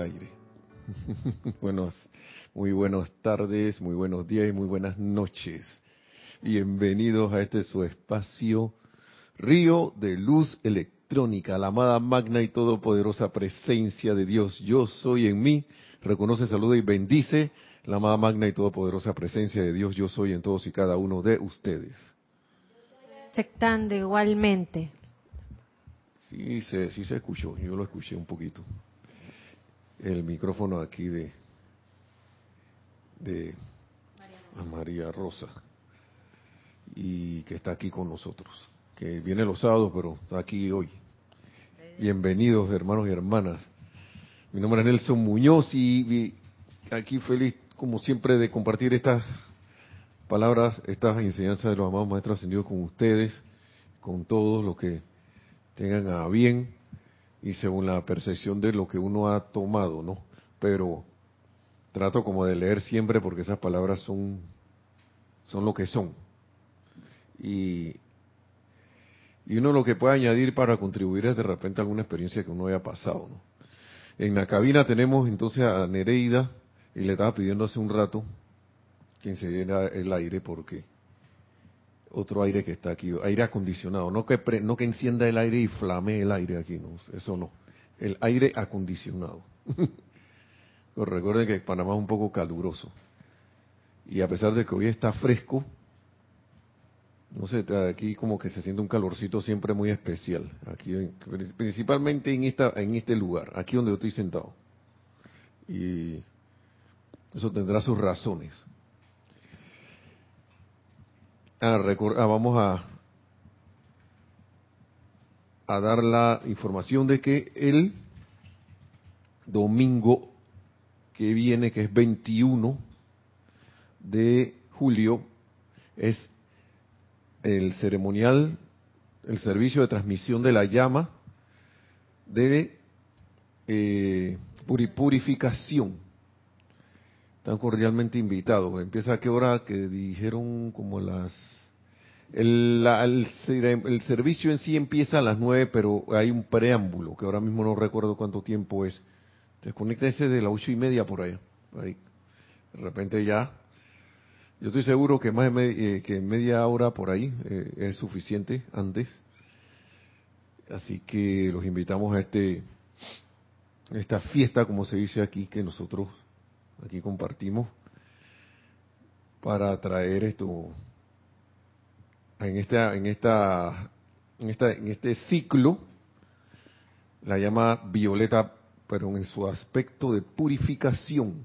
aire. Buenos, muy buenas tardes, muy buenos días y muy buenas noches. Bienvenidos a este su espacio Río de Luz Electrónica, la amada magna y todopoderosa presencia de Dios. Yo soy en mí. Reconoce, saluda y bendice la amada magna y todopoderosa presencia de Dios. Yo soy en todos y cada uno de ustedes. Aceptando igualmente. Sí, se, sí se escuchó, yo lo escuché un poquito. El micrófono aquí de, de María Rosa, y que está aquí con nosotros, que viene los sábados, pero está aquí hoy. Bienvenidos, hermanos y hermanas. Mi nombre es Nelson Muñoz y, aquí feliz, como siempre, de compartir estas palabras, estas enseñanzas de los amados maestros ascendidos con ustedes, con todos los que tengan a bien y según la percepción de lo que uno ha tomado, ¿no? Pero trato como de leer siempre porque esas palabras son son lo que son. Y y uno lo que puede añadir para contribuir es de repente alguna experiencia que uno haya pasado, ¿no? En la cabina tenemos entonces a Nereida y le estaba pidiendo hace un rato que encendiera el aire porque otro aire que está aquí, aire acondicionado, no que no que encienda el aire y flame el aire aquí, no, eso no, el aire acondicionado. Recuerden que Panamá es un poco caluroso y a pesar de que hoy está fresco, no sé, aquí como que se siente un calorcito siempre muy especial, aquí principalmente en esta en este lugar, aquí donde yo estoy sentado. Y eso tendrá sus razones. Ah, ah, vamos a, dar la información de que el domingo que viene, que es 21 de julio, es el ceremonial, el servicio de transmisión de la llama de eh, purificación están cordialmente invitados. Empieza a qué hora que dijeron como las... El, el, servicio en sí empieza a las nueve, pero hay un preámbulo, que ahora mismo no recuerdo cuánto tiempo es. ese de las ocho y media por allá. Ahí. De repente ya... Yo estoy seguro que más de eh, que media hora por ahí eh, es suficiente antes. Así que los invitamos a este esta fiesta, como se dice aquí, que nosotros aquí compartimos para traer esto en esta en esta en esta en este ciclo la llama violeta pero en su aspecto de purificación.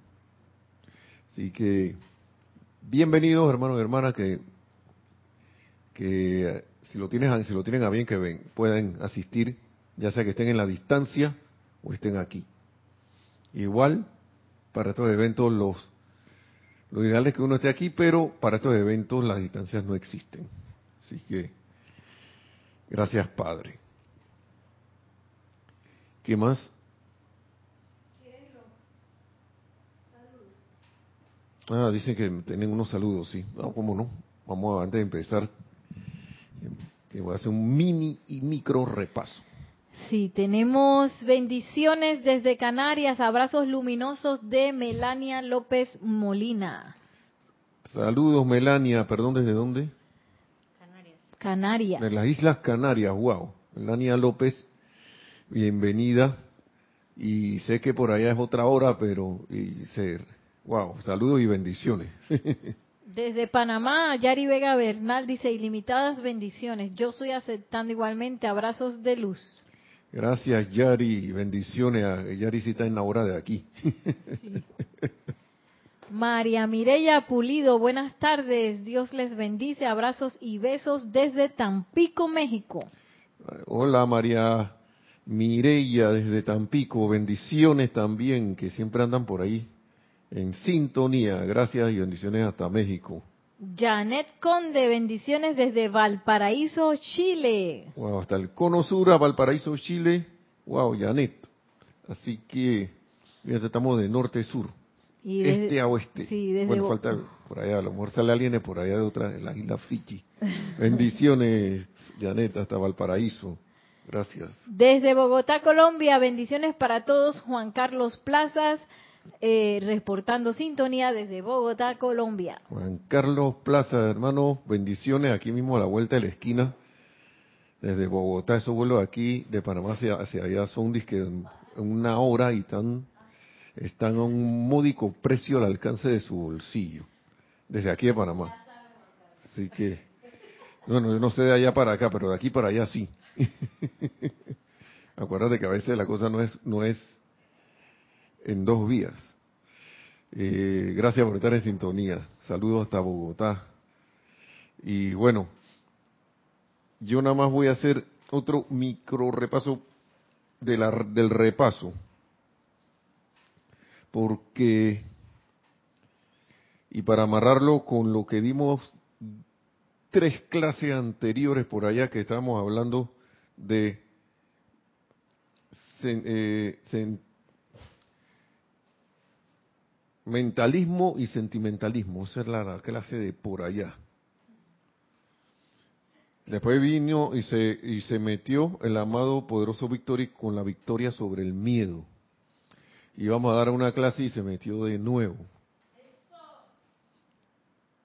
Así que bienvenidos hermanos y hermanas que que si lo tienen si lo tienen a bien que ven, pueden asistir ya sea que estén en la distancia o estén aquí. Igual para estos eventos los, lo ideal es que uno esté aquí, pero para estos eventos las distancias no existen. Así que, gracias Padre. ¿Qué más? Ah, dicen que tienen unos saludos, sí. No, ¿cómo no? Vamos antes de empezar, que voy a hacer un mini y micro repaso. Sí, tenemos bendiciones desde Canarias, abrazos luminosos de Melania López Molina. Saludos Melania, perdón, ¿desde dónde? Canarias. Canarias. De las Islas Canarias, wow. Melania López, bienvenida. Y sé que por allá es otra hora, pero y wow, saludos y bendiciones. Desde Panamá, Yari Vega Bernal dice, ilimitadas bendiciones. Yo estoy aceptando igualmente abrazos de luz. Gracias, Yari. Bendiciones. Yari sí está en la hora de aquí. María Mireya Pulido, buenas tardes. Dios les bendice. Abrazos y besos desde Tampico, México. Hola, María Mireya desde Tampico. Bendiciones también, que siempre andan por ahí en sintonía. Gracias y bendiciones hasta México. Janet Conde, bendiciones desde Valparaíso, Chile. Wow, hasta el cono sur a Valparaíso, Chile. Wow, Janet. Así que, ya estamos de norte a sur. este a oeste. Sí, desde bueno, falta por allá, a lo mejor sale alguien por allá de otra, de la isla Fiji. Bendiciones, Janet, hasta Valparaíso. Gracias. Desde Bogotá, Colombia, bendiciones para todos. Juan Carlos Plazas, eh, reportando sintonía desde Bogotá, Colombia. Juan Carlos Plaza, hermano, bendiciones aquí mismo a la vuelta de la esquina. Desde Bogotá, esos vuelos aquí de Panamá hacia, hacia allá son disque una hora y están, están a un módico precio al alcance de su bolsillo. Desde aquí de Panamá. Así que, bueno, yo no sé de allá para acá, pero de aquí para allá sí. Acuérdate que a veces la cosa no es, no es en dos vías. Eh, gracias por estar en sintonía. Saludos hasta Bogotá. Y bueno, yo nada más voy a hacer otro micro repaso de la, del repaso. Porque, y para amarrarlo con lo que dimos tres clases anteriores por allá que estábamos hablando de eh, mentalismo y sentimentalismo. Esa es la clase de por allá. Después vino y se, y se metió el amado poderoso Victory con la victoria sobre el miedo. Y vamos a dar una clase y se metió de nuevo.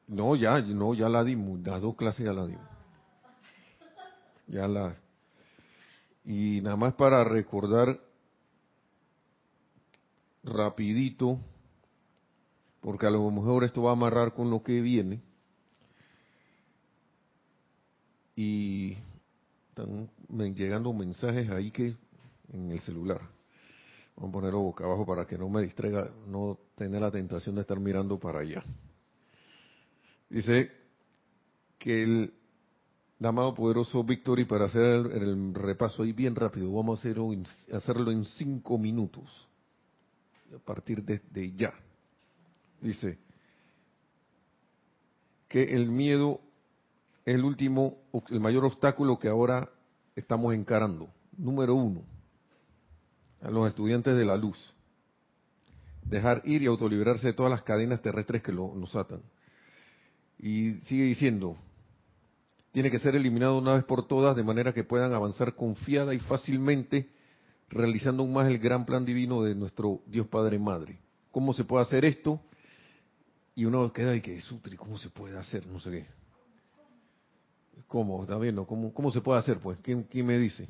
No, ya, no, ya la dimos, las dos clases ya la dimos. Ya la. Y nada más para recordar rapidito, porque a lo mejor esto va a amarrar con lo que viene. Y están llegando mensajes ahí que en el celular. Vamos a ponerlo boca abajo para que no me distraiga, no tener la tentación de estar mirando para allá. Dice que el amado poderoso Victory, para hacer el, repaso ahí bien rápido, vamos a hacerlo en cinco minutos a partir de, ya. Dice que el miedo es el último, el mayor obstáculo que ahora estamos encarando. Número uno, a los estudiantes de la luz. Dejar ir y autoliberarse de todas las cadenas terrestres que nos atan. Y sigue diciendo, tiene que ser eliminado una vez por todas de manera que puedan avanzar confiada y fácilmente realizando aún más el gran plan divino de nuestro Dios Padre Madre. ¿Cómo se puede hacer esto? Y uno queda y que, Sutri, ¿cómo se puede hacer? No sé qué. ¿Cómo? ¿Está viendo? ¿Cómo, cómo se puede hacer? Pues, ¿quién, quién me dice?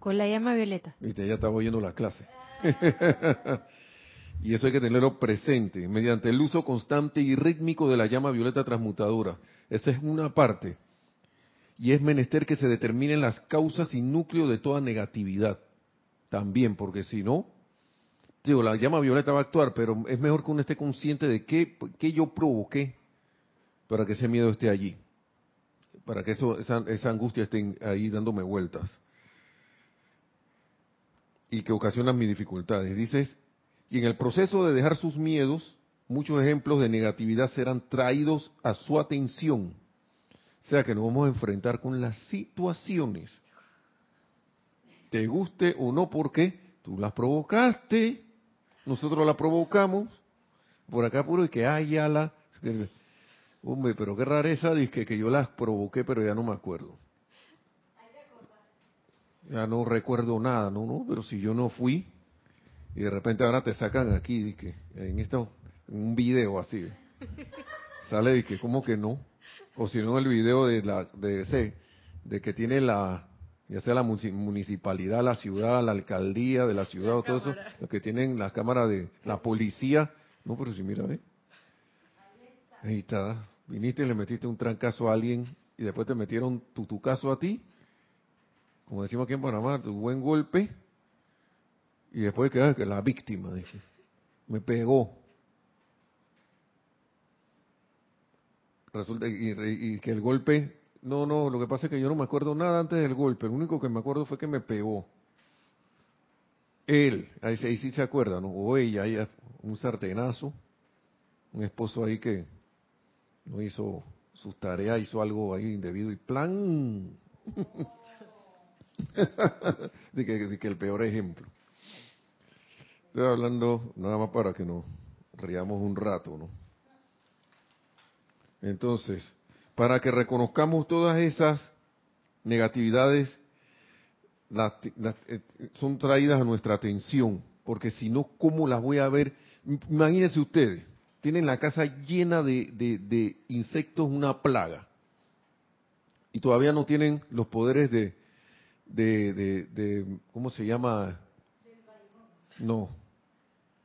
Con la llama violeta. Viste, ya estaba oyendo la clase. y eso hay que tenerlo presente, mediante el uso constante y rítmico de la llama violeta transmutadora. Esa es una parte y es menester que se determinen las causas y núcleo de toda negatividad. También, porque si no, digo, la llama violeta va a actuar, pero es mejor que uno esté consciente de qué, qué yo provoqué para que ese miedo esté allí, para que eso, esa, esa angustia esté ahí dándome vueltas y que ocasionan mis dificultades. Dices, y en el proceso de dejar sus miedos, muchos ejemplos de negatividad serán traídos a su atención o sea que nos vamos a enfrentar con las situaciones. Te guste o no, porque tú las provocaste, nosotros las provocamos. Por acá puro y que hay ya la... Hombre, pero qué rareza, dice que yo las provoqué, pero ya no me acuerdo. Ya no recuerdo nada, no, no, pero si yo no fui, y de repente ahora te sacan aquí, que en esto, en un video así, sale y que como que no, o si no el video de la de ese de que tiene la ya sea la municipalidad, la ciudad, la alcaldía de la ciudad o todo eso, lo que tienen las cámaras de la policía, no, pero si mira, ¿eh? ahí está, viniste y le metiste un trancazo a alguien y después te metieron tu, tu caso a ti, como decimos aquí en Panamá, tu buen golpe, y después quedas que la víctima, dije, me pegó, resulta y, que el golpe, no, no, lo que pasa es que yo no me acuerdo nada antes del golpe, lo único que me acuerdo fue que me pegó. Él, ahí, sí se acuerda, ¿no? O ella, ella, un sartenazo, un esposo ahí que no hizo sus tareas, hizo algo ahí indebido y plan. de, que, de que el peor ejemplo. Estoy hablando nada más para que nos riamos un rato, ¿no? Entonces, para que reconozcamos todas esas negatividades eh, son traídas a nuestra atención, porque si no, ¿cómo las voy a ver? Imagínense ustedes, tienen la casa llena de, de insectos, una plaga, y todavía no tienen los poderes de, de, de, ¿cómo se llama? No,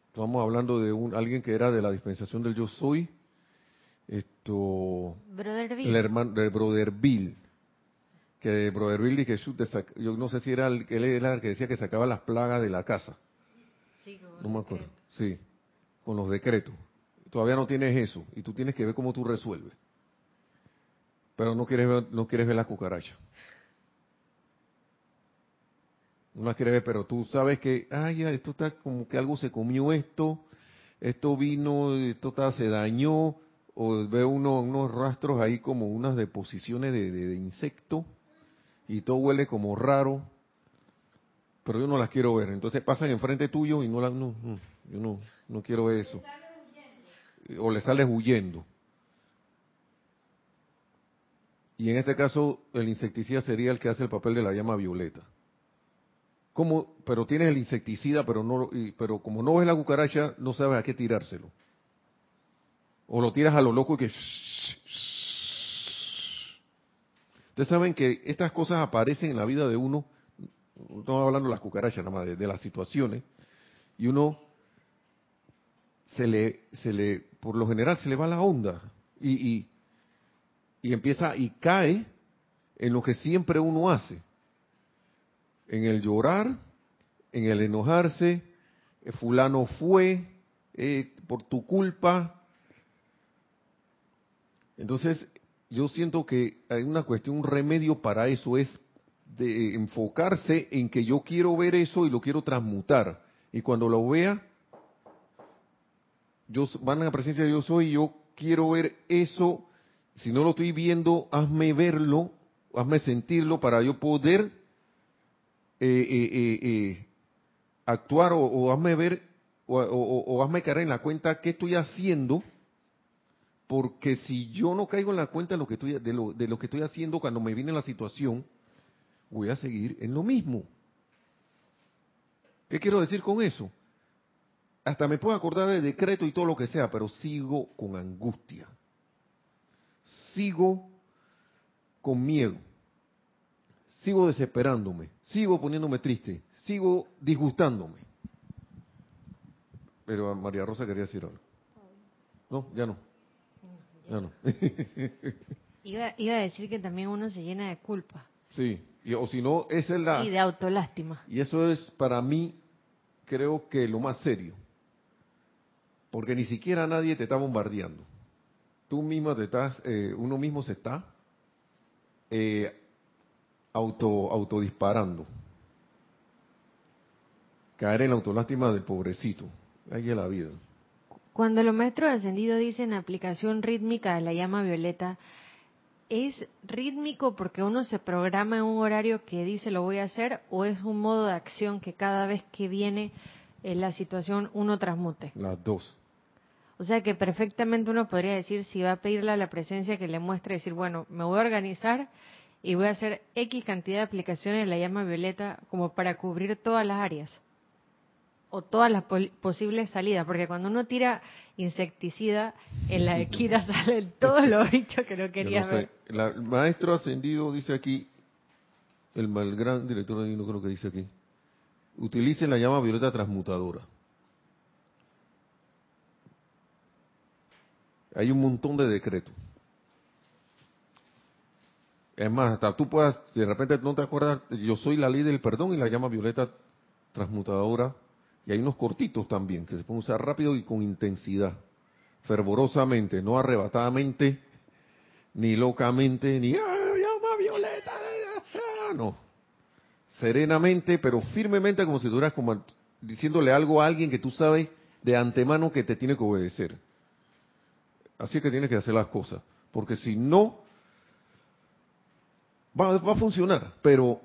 estamos hablando de un alguien que era de la dispensación del yo soy, esto, Brother el hermano Brother Bill, que Brother Bill que yo no sé si era el, él era el que decía que sacaba las plagas de la casa, no me acuerdo, sí, con los decretos. Todavía no tienes eso y tú tienes que ver cómo tú resuelves, pero no quieres ver, no quieres ver la cucaracha. No la quieres ver, pero tú sabes que, ay, esto está como que algo se comió esto, esto vino, esto se dañó, o veo uno, unos rastros ahí como unas deposiciones de, de, insectos y todo huele como raro, pero yo no las quiero ver. Entonces pasan enfrente tuyo y no las, no, yo no, no quiero ver eso. O le sales huyendo. Y en este caso el insecticida sería el que hace el papel de la llama violeta como, pero tienes el insecticida, pero no, pero como no ves la cucaracha, no sabes a qué tirárselo. O lo tiras a lo loco y que. Ustedes saben que estas cosas aparecen en la vida de uno. No estamos hablando de las cucarachas, nada más, de, las situaciones. Y uno se le, se le, por lo general, se le va la onda. Y, y, empieza y cae en lo que siempre uno hace en el llorar, en el enojarse, eh, fulano fue eh, por tu culpa. Entonces, yo siento que hay una cuestión, un remedio para eso es de enfocarse en que yo quiero ver eso y lo quiero transmutar. Y cuando lo vea, yo van a la presencia de Dios soy, yo quiero ver eso. Si no lo estoy viendo, hazme verlo, hazme sentirlo para yo poder eh, eh, eh, actuar o, hazme ver o, hazme caer en la cuenta qué estoy haciendo, porque si yo no caigo en la cuenta de lo que estoy, de lo, de lo que estoy haciendo cuando me viene la situación, voy a seguir en lo mismo. ¿Qué quiero decir con eso? Hasta me puedo acordar de decreto y todo lo que sea, pero sigo con angustia. Sigo con miedo sigo desesperándome, sigo poniéndome triste, sigo disgustándome. Pero María Rosa quería decir algo. No, ya no. No. iba, a decir que también uno se llena de culpa. Sí, o si no, esa es la... Y de autolástima. Y eso es para mí, creo que lo más serio. Porque ni siquiera nadie te está bombardeando. Tú misma te estás, eh, uno mismo se está eh, auto autodisparando. Caer en la autolástima del pobrecito. Ahí es la vida. Cuando los maestros ascendidos dicen aplicación rítmica de la llama violeta, ¿es rítmico porque uno se programa en un horario que dice lo voy a hacer o es un modo de acción que cada vez que viene en la situación uno transmute? Las dos. O sea que perfectamente uno podría decir, si va a pedirle a la presencia que le muestre, decir, bueno, me voy a organizar y voy a hacer X cantidad de aplicaciones de la llama violeta como para cubrir todas las áreas o todas las posibles salidas, porque cuando uno tira insecticida, en la equira salen todos los bichos que no quería ver. el maestro ascendido dice aquí, el mal gran director de no creo que dice aquí, utilicen la llama violeta transmutadora. Hay un montón de decretos. Es más, hasta tú puedas, de repente no te acuerdas, yo soy la ley del perdón y la llama violeta transmutadora. Y hay unos cortitos también que se pueden usar rápido y con intensidad, fervorosamente, no arrebatadamente, ni locamente, ni ¡Ah, llama violeta! No. Serenamente, pero firmemente, como si estuvieras como diciéndole algo a alguien que tú sabes de antemano que te tiene que obedecer. Así que tienes que hacer las cosas. Porque si no, Va, a funcionar, pero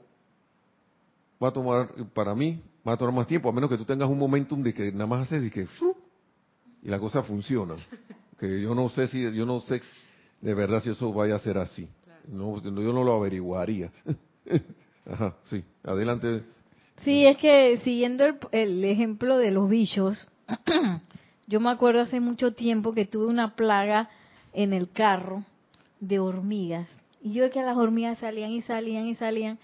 va a tomar, para mí, va a tomar más tiempo, a menos que tú tengas un momentum de que nada más haces y que y la cosa funciona. Que yo no sé si, yo no sé de verdad si eso vaya a ser así. No, yo no lo averiguaría. Ajá, sí, adelante. Sí, es que siguiendo el, el ejemplo de los bichos, yo me acuerdo hace mucho tiempo que tuve una plaga en el carro de hormigas. Y yo que las hormigas salían y salían y salían.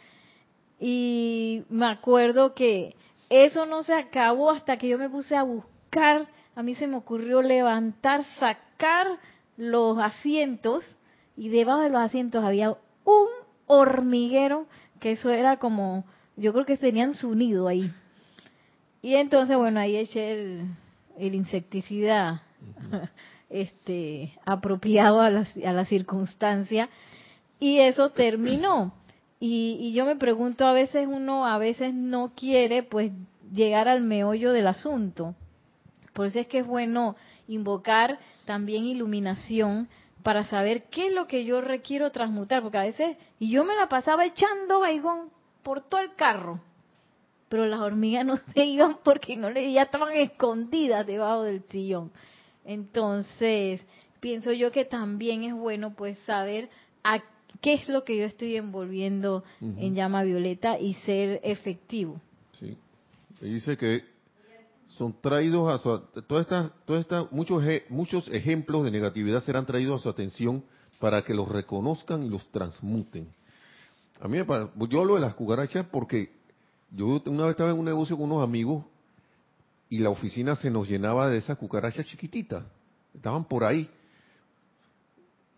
Y me acuerdo que eso no se acabó hasta que yo me puse a buscar. A mí se me ocurrió levantar, sacar los asientos y debajo de los asientos había un hormiguero que eso era como, yo creo que tenían su nido ahí. Y entonces, bueno, ahí eché el, el insecticida este, apropiado a la, a la circunstancia y eso terminó. Y, y, yo me pregunto, a veces uno a veces no quiere pues llegar al meollo del asunto. Por eso es que es bueno invocar también iluminación para saber qué es lo que yo requiero transmutar, porque a veces, y yo me la pasaba echando baigón por todo el carro, pero las hormigas no se iban porque no le, ya estaban escondidas debajo del sillón. Entonces, pienso yo que también es bueno pues saber a qué es lo que yo estoy envolviendo uh -huh. en llama violeta y ser efectivo. Sí. dice que son traídos a su, todas estas, todas estas, muchos, muchos ejemplos de negatividad serán traídos a su atención para que los reconozcan y los transmuten. A mí, yo hablo de las cucarachas porque yo una vez estaba en un negocio con unos amigos y la oficina se nos llenaba de esas cucarachas chiquititas. Estaban por ahí.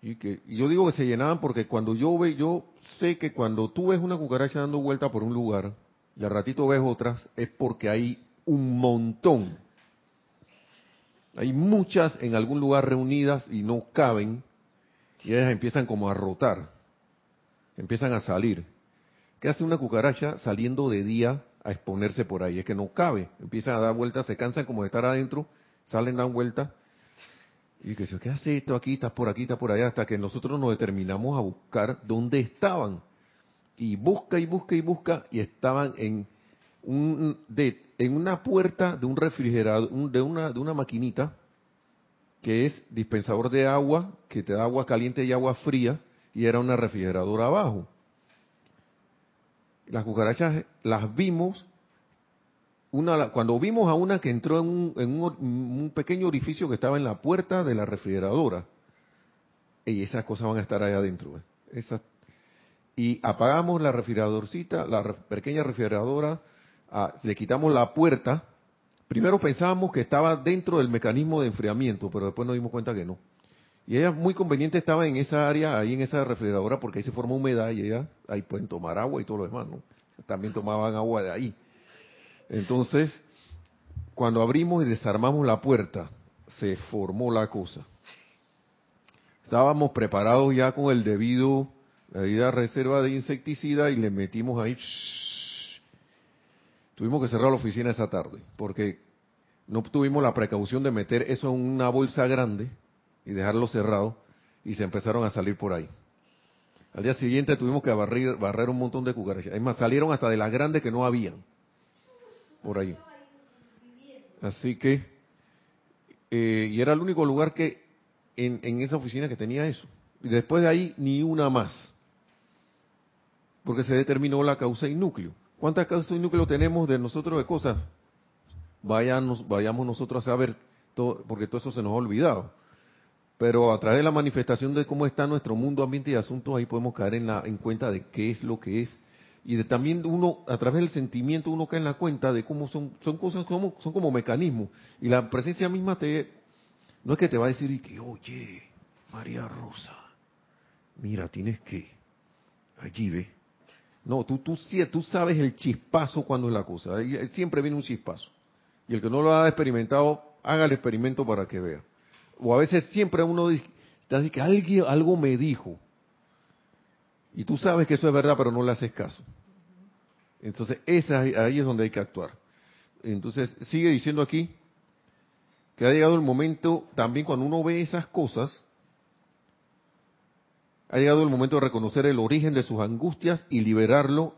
Y, que, y yo digo que se llenaban porque cuando yo ve, yo sé que cuando tú ves una cucaracha dando vuelta por un lugar y al ratito ves otras, es porque hay un montón. Hay muchas en algún lugar reunidas y no caben y ellas empiezan como a rotar, empiezan a salir. ¿Qué hace una cucaracha saliendo de día a exponerse por ahí? Es que no cabe, empiezan a dar vueltas, se cansan como de estar adentro, salen, dan vueltas. Y que ¿qué hace esto aquí? Estás por aquí, estás por allá, hasta que nosotros nos determinamos a buscar dónde estaban. Y busca y busca y busca y estaban en un, de, en una puerta de un refrigerador, de una, de una maquinita que es dispensador de agua, que te da agua caliente y agua fría, y era una refrigeradora abajo. Las cucarachas las vimos, una, cuando vimos a una que entró en, un, en un, pequeño orificio que estaba en la puerta de la refrigeradora, y esas cosas van a estar ahí adentro. Esas, y apagamos la refrigeradorcita, la pequeña refrigeradora, Ah, le quitamos la puerta, primero pensábamos que estaba dentro del mecanismo de enfriamiento, pero después nos dimos cuenta que no. Y ella muy conveniente estaba en esa área, ahí en esa refrigeradora, porque ahí se forma humedad y ella, ahí pueden tomar agua y todo lo demás, ¿no? También tomaban agua de ahí. Entonces, cuando abrimos y desarmamos la puerta, se formó la cosa. Estábamos preparados ya con el debido, la debida reserva de insecticida y le metimos ahí, Tuvimos que cerrar la oficina esa tarde porque no tuvimos la precaución de meter eso en una bolsa grande y dejarlo cerrado y se empezaron a salir por ahí. Al día siguiente tuvimos que barrer, barrer un montón de cucarachas. Es más, salieron hasta de las grandes que no habían por ahí. Así que, eh, y era el único lugar que en, esa oficina que tenía eso. Y después de ahí, ni una más. Porque se determinó la causa y núcleo. ¿Cuántas causas y núcleo tenemos de nosotros de cosas? Vayamos, vayamos nosotros a saber, porque todo eso se nos ha olvidado. Pero a través de la manifestación de cómo está nuestro mundo, ambiente y asuntos, ahí podemos caer en, la, en cuenta de qué es lo que es. Y de, también uno, a través del sentimiento, uno cae en la cuenta de cómo son, son cosas, como, son como mecanismos. Y la presencia misma te, no es que te va a decir, que, oye, María Rosa, mira, tienes que, allí ve, no, tú, tú, tú sabes el chispazo cuando es la cosa. Siempre viene un chispazo. Y el que no lo ha experimentado, haga el experimento para que vea. O a veces siempre uno dice que alguien, algo me dijo. Y tú sabes que eso es verdad, pero no le haces caso. Entonces, esa, ahí es donde hay que actuar. Entonces, sigue diciendo aquí que ha llegado el momento, también cuando uno ve esas cosas, ha llegado el momento de reconocer el origen de sus angustias y liberarlo,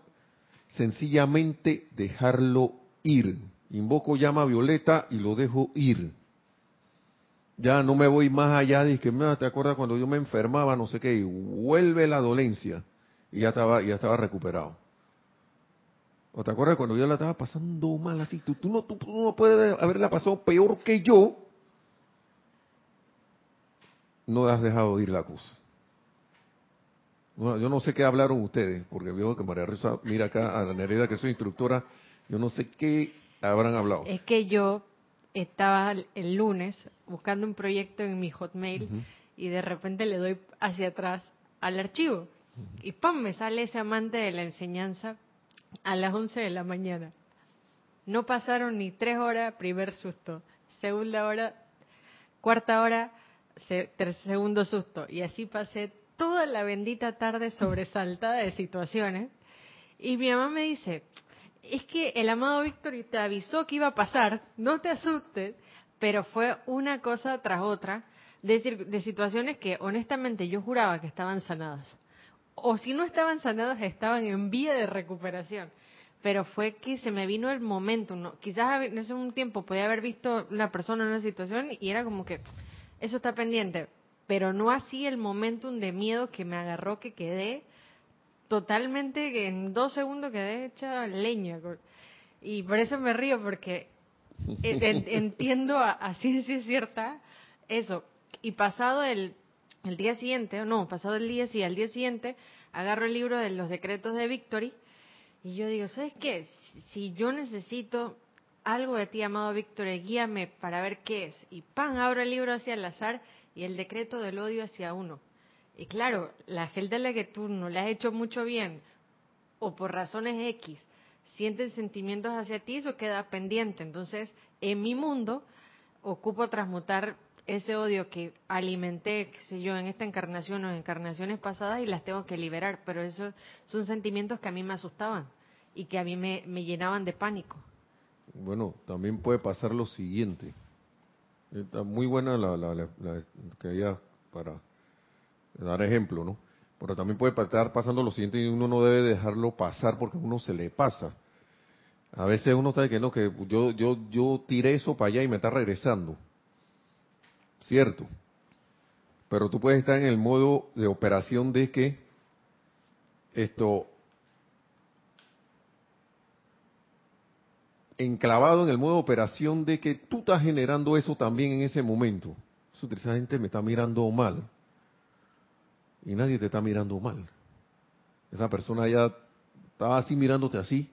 sencillamente dejarlo ir. Invoco llama violeta y lo dejo ir. Ya no me voy más allá de que, ¿te acuerdas cuando yo me enfermaba, no sé qué, y vuelve la dolencia? Y ya estaba, ya estaba recuperado. ¿O te acuerdas cuando yo la estaba pasando mal así? Tú, tú no, tú, tú no puedes haberla pasado peor que yo. No has dejado de ir la cosa. No, yo no sé qué hablaron ustedes, porque veo que María Rosa mira acá a la Nereda, que soy instructora. Yo no sé qué habrán hablado. Es que yo estaba el lunes buscando un proyecto en mi Hotmail y de repente le doy hacia atrás al archivo y ¡pam! me sale ese amante de la enseñanza a las 11 de la mañana. No pasaron ni tres horas, primer susto. Segunda hora, cuarta hora, segundo susto. Y así pasé toda la bendita tarde sobresaltada de situaciones. Y mi mamá me dice, es que el amado Víctor te avisó que iba a pasar, no te asustes, pero fue una cosa tras otra de, de situaciones que honestamente yo juraba que estaban sanadas. O si no estaban sanadas, estaban en vía de recuperación. Pero fue que se me vino el momento. ¿no? Quizás en ese un tiempo podía haber visto una persona en una situación y era como que eso está pendiente. Pero no así el momentum de miedo que me agarró, que quedé totalmente, que en dos segundos quedé hecha leña. Y por eso me río, porque en- en- entiendo a, a ciencia cierta eso. Y pasado el, el día siguiente, no, pasado el día, sí, al día siguiente, agarro el libro de los decretos de Victory y yo digo, ¿sabes qué? Si, yo necesito algo de ti, amado Víctor, guíame para ver qué es. Y pan, abro el libro hacia el azar y el decreto del odio hacia uno. Y claro, la gente a la que tú no le has hecho mucho bien o por razones X sienten sentimientos hacia ti, eso queda pendiente. Entonces, en mi mundo, ocupo transmutar ese odio que alimenté, qué sé yo, en esta encarnación o en encarnaciones pasadas y las tengo que liberar. Pero esos son sentimientos que a mí me asustaban y que a mí me, llenaban de pánico. Bueno, también puede pasar lo siguiente. Está muy buena la, la, la- que haya para dar ejemplo, ¿no? Pero también puede estar pasando lo siguiente y uno no debe dejarlo pasar porque a uno se le pasa. A veces uno sabe que no, que yo, yo, yo tiré eso para allá y me está regresando. Cierto. Pero tú puedes estar en el modo de operación de que esto enclavado en el modo de operación de que tú estás generando eso también en ese momento. Esa gente me está mirando mal. Y nadie te está mirando mal. Esa persona ya estaba así mirándote así,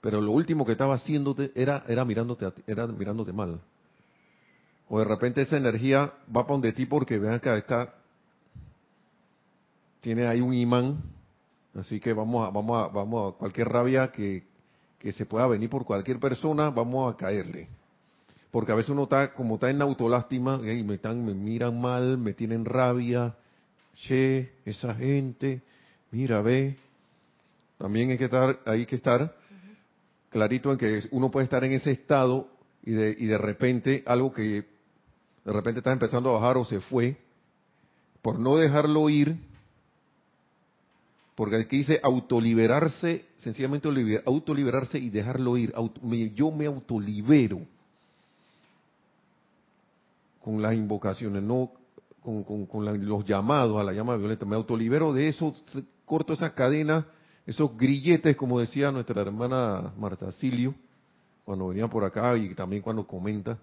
pero lo último que estaba haciéndote era, era, mirándote, era mirándote mal. O de repente esa energía va para donde ti porque vean que está, tiene ahí un imán, así que vamos a, vamos a, vamos a cualquier rabia que, que se pueda venir por cualquier persona, vamos a caerle. Porque a veces uno está, como está en autolástima, y me están, me miran mal, me tienen rabia, che, esa gente, mira, ve. También hay que estar, hay que estar clarito en que uno puede estar en ese estado y de, y de repente algo que de repente está empezando a bajar o se fue, por no dejarlo ir, porque aquí dice autoliberarse, sencillamente autoliberarse y dejarlo ir. Yo me autolibero con las invocaciones, no con, con- la- los llamados a la llama violeta. Me autolibero de eso, corto esa cadena, esos grilletes, como decía nuestra hermana Marta Silio, cuando venía por acá y también cuando comenta,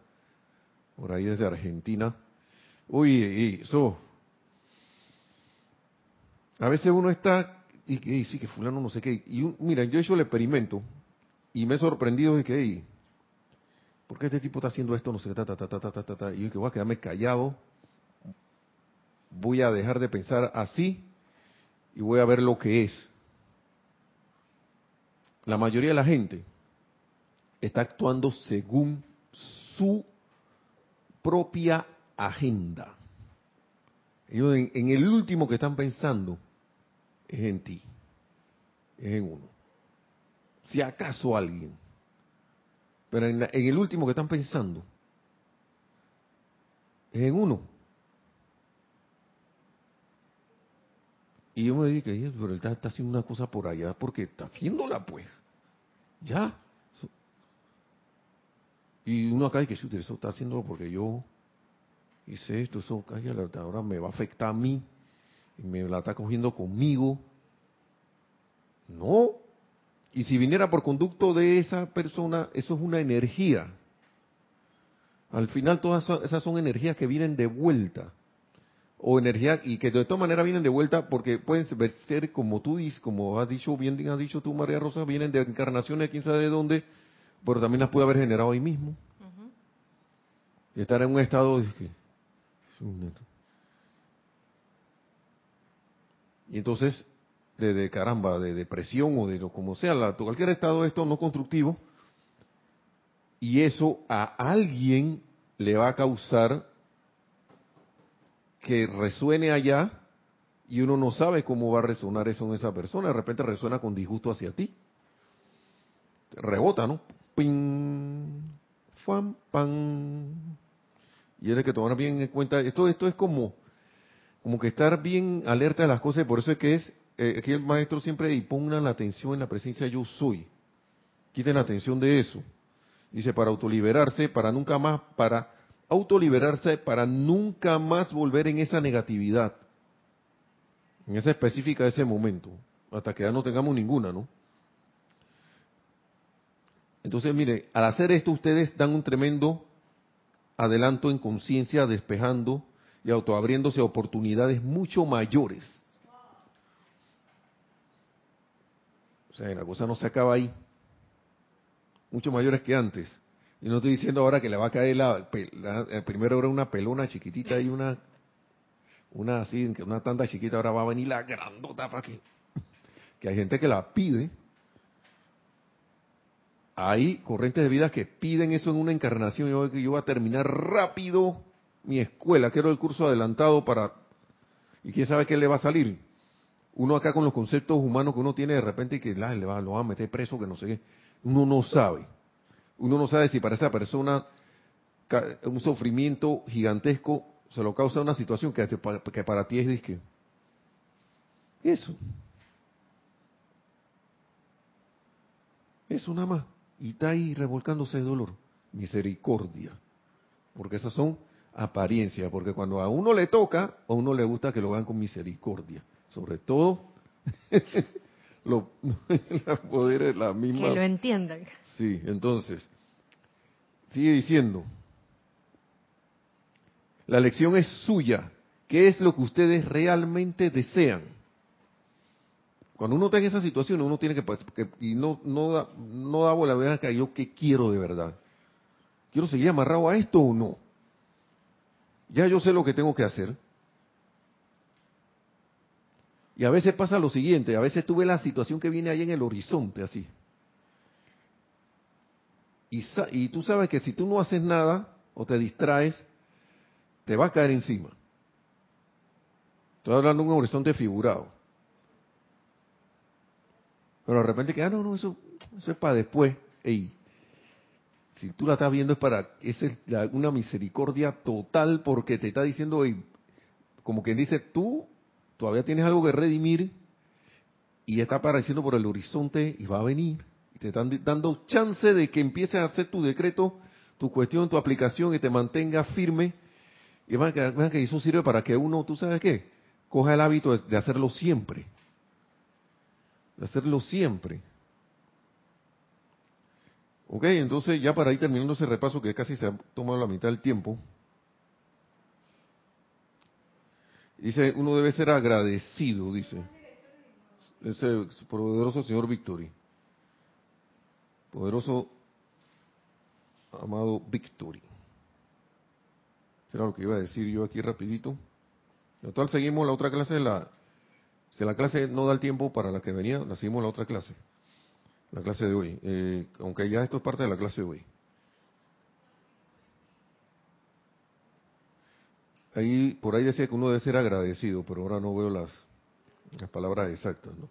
por ahí desde Argentina. Uy, eso. A veces uno está y, y sí que fulano no sé qué. Y mira, yo he hecho el experimento y me he sorprendido de que, hey, ¿por qué este tipo está haciendo esto? No sé, ta. Y yo que voy a quedarme callado, voy a dejar de pensar así y voy a ver lo que es. La mayoría de la gente está actuando según su propia agenda. Ellos en, el último que están pensando es en ti, es en uno. Si acaso alguien. Pero en, el último que están pensando es en uno. Y yo me dije, "Oye, pero él está haciendo una cosa por allá porque está haciéndola pues. Ya. Y uno acá dice, "Chuta, eso está haciéndolo porque yo hice esto, eso ahora me va a afectar a mí, y me la está cogiendo conmigo. No. Y si viniera por conducto de esa persona, eso es una energía. Al final todas esas son energías que vienen de vuelta. O energía, y que de todas maneras vienen de vuelta porque pueden ser como tú dices, como has dicho, bien has dicho tú María Rosa, vienen de encarnaciones, quién sabe de dónde, pero también las puede haber generado ahí mismo. Y estar en un estado de que... Y entonces, de, caramba, de depresión o de lo como sea, la, cualquier estado de esto no constructivo, y eso a alguien le va a causar que resuene allá y uno no sabe cómo va a resonar eso en esa persona. De repente resuena con disgusto hacia ti. Rebota, ¿no? Ping, fam, pam. Y hay que tomar bien en cuenta. Esto, esto es como, como que estar bien alerta de las cosas. por eso es que es, eh, aquí el maestro siempre y pongan la atención en la presencia yo soy. Quiten la atención de eso. Dice, para autoliberarse, para nunca más, para autoliberarse, para nunca más volver en esa negatividad. En esa específica de ese momento. Hasta que ya no tengamos ninguna, ¿no? Entonces, mire, al hacer esto ustedes dan un tremendo adelanto en conciencia, despejando y autoabriéndose oportunidades mucho mayores. O sea, la cosa no se acaba ahí mucho mayores que antes. Y no estoy diciendo ahora que le va a caer la, eh, primero era una pelona chiquitita y una una así, una tanda chiquita, ahora va a venir la grandota para que que hay gente que la pide. Hay corrientes de vida que piden eso en una encarnación. Yo, yo voy a terminar rápido mi escuela, quiero el curso adelantado para... ¿Y quién sabe qué le va a salir? Uno acá con los conceptos humanos que uno tiene de repente y que le va, lo va a meter preso, que no sé qué uno no sabe. Uno no sabe si para esa persona un sufrimiento gigantesco se lo causa una situación que, que para ti es disque. Eso. Eso nada más. Y está ahí revolcándose de dolor. Misericordia. Porque esas son apariencias. Porque cuando a uno le toca, a uno le gusta que lo hagan con misericordia. Sobre todo los poderes, la misma. Que lo entiendan. Sí, entonces, sigue diciendo, la lección es suya. ¿Qué es lo que ustedes realmente desean? Cuando uno está en esa situación, uno tiene que, pues, y no, no da, no da bola, vean que yo qué quiero de verdad. ¿Quiero seguir amarrado a esto o no? Ya yo sé lo que tengo que hacer. Y a veces pasa lo siguiente, a veces tú ves la situación que viene ahí en el horizonte, así. Y, tú sabes que si tú no haces nada o te distraes, te va a caer encima. Estoy hablando de un horizonte figurado. Pero de repente que, ah, no, no, eso, eso es para después. Ey, si tú la estás viendo es para, es una misericordia total porque te está diciendo, como quien dice, tú todavía tienes algo que redimir y está apareciendo por el horizonte y va a venir. Y te están dando chance de que empieces a hacer tu decreto, tu cuestión, tu aplicación y te mantenga firme. Y van que, que eso sirve para que uno, ¿tú sabes qué? Coja el hábito de, hacerlo siempre. De hacerlo siempre. Ok, entonces ya para ir terminando ese repaso que casi se ha tomado la mitad del tiempo, Dice, uno debe ser agradecido, dice. Ese poderoso señor Victory. Poderoso amado Victory. Era lo que iba a decir yo aquí rapidito. Total, seguimos la otra clase. La, si la clase no da el tiempo para la que venía, la seguimos la otra clase. La clase de hoy. Eh, aunque ya esto es parte de la clase de hoy. Ahí, por ahí decía que uno debe ser agradecido, pero ahora no veo las, las palabras exactas, ¿no?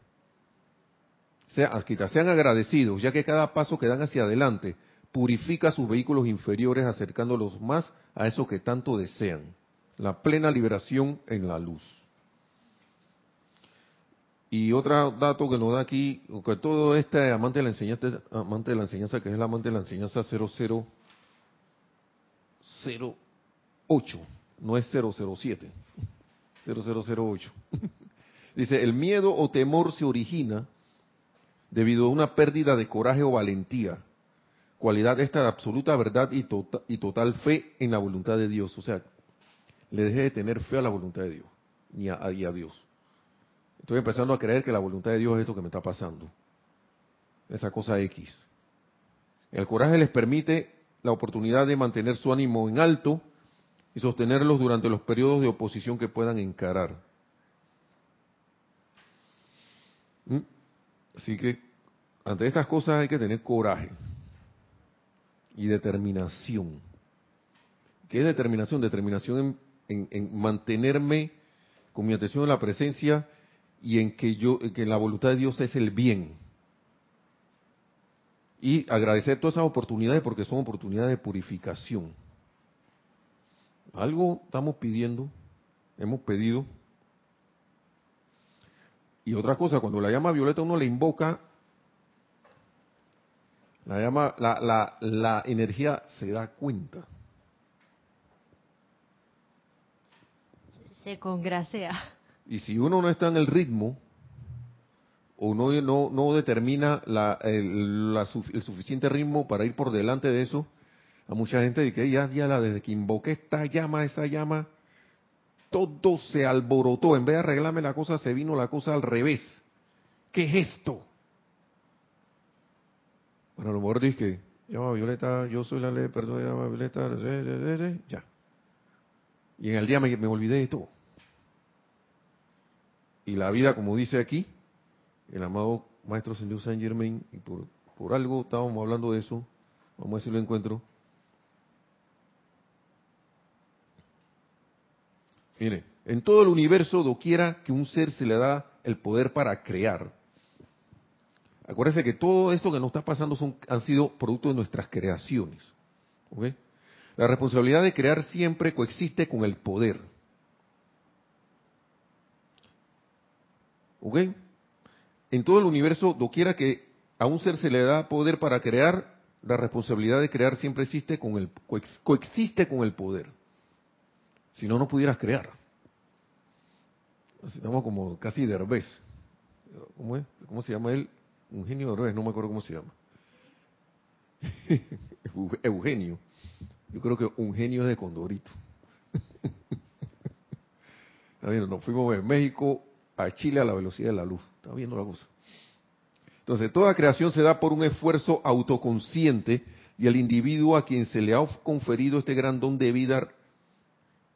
Sea, sean agradecidos, ya que cada paso que dan hacia adelante purifica sus vehículos inferiores, acercándolos más a eso que tanto desean, la plena liberación en la luz. Y otro dato que nos da aquí, que todo este amante de la enseñanza, amante de la enseñanza, que es el amante de la enseñanza 0008, no es 007, 0008. Dice, el miedo o temor se origina debido a una pérdida de coraje o valentía, cualidad esta de absoluta verdad y, tota-, y total fe en la voluntad de Dios. O sea, le dejé de tener fe a la voluntad de Dios ni a Dios. Estoy empezando a creer que la voluntad de Dios es esto que me está pasando. Esa cosa X. El coraje les permite la oportunidad de mantener su ánimo en alto y sostenerlos durante los periodos de oposición que puedan encarar. ¿Mm? Así que ante estas cosas hay que tener coraje y determinación. ¿Qué es determinación? Determinación en, mantenerme con mi atención en la presencia y en que yo, que la voluntad de Dios es el bien. Y agradecer todas esas oportunidades porque son oportunidades de purificación. Algo estamos pidiendo, hemos pedido. Y otra cosa, cuando la llama violeta uno le invoca, la llama, la, la, la energía se da cuenta. Se congrasea. Y si uno no está en el ritmo, o no, no, no determina la, el, la, el, suficiente ritmo para ir por delante de eso, a mucha gente dice ya, ya desde que invoqué esta llama, esa llama, todo se alborotó. En vez de arreglarme la cosa, se vino la cosa al revés. ¿Qué es esto? Bueno, a lo mejor dice llama Violeta, yo soy la ley, perdón, llama Violeta, ya. Y en el día me, me olvidé de todo. Y la vida, como dice aquí, el amado Maestro Señor Saint Germain, y por, por algo estábamos hablando de eso, vamos a ver si lo encuentro. Mire, en todo el universo, doquiera que un ser se le da el poder para crear. Acuérdense que todo esto que nos está pasando son, han sido producto de nuestras creaciones. La responsabilidad de crear siempre coexiste con el poder. ¿Ok? En todo el universo, doquiera que a un ser se le da poder para crear, la responsabilidad de crear siempre existe con el, coexiste con el poder. Si no, no pudieras crear. Estamos como casi Derbez. ¿Cómo es? ¿Cómo se llama él? Un genio Derbez, no me acuerdo cómo se llama. Eugenio. Yo creo que un genio es de Condorito. Está nos fuimos de México a Chile a la velocidad de la luz. Está viendo la cosa. Entonces, toda creación se da por un esfuerzo autoconsciente y el individuo a quien se le ha conferido este gran don de vida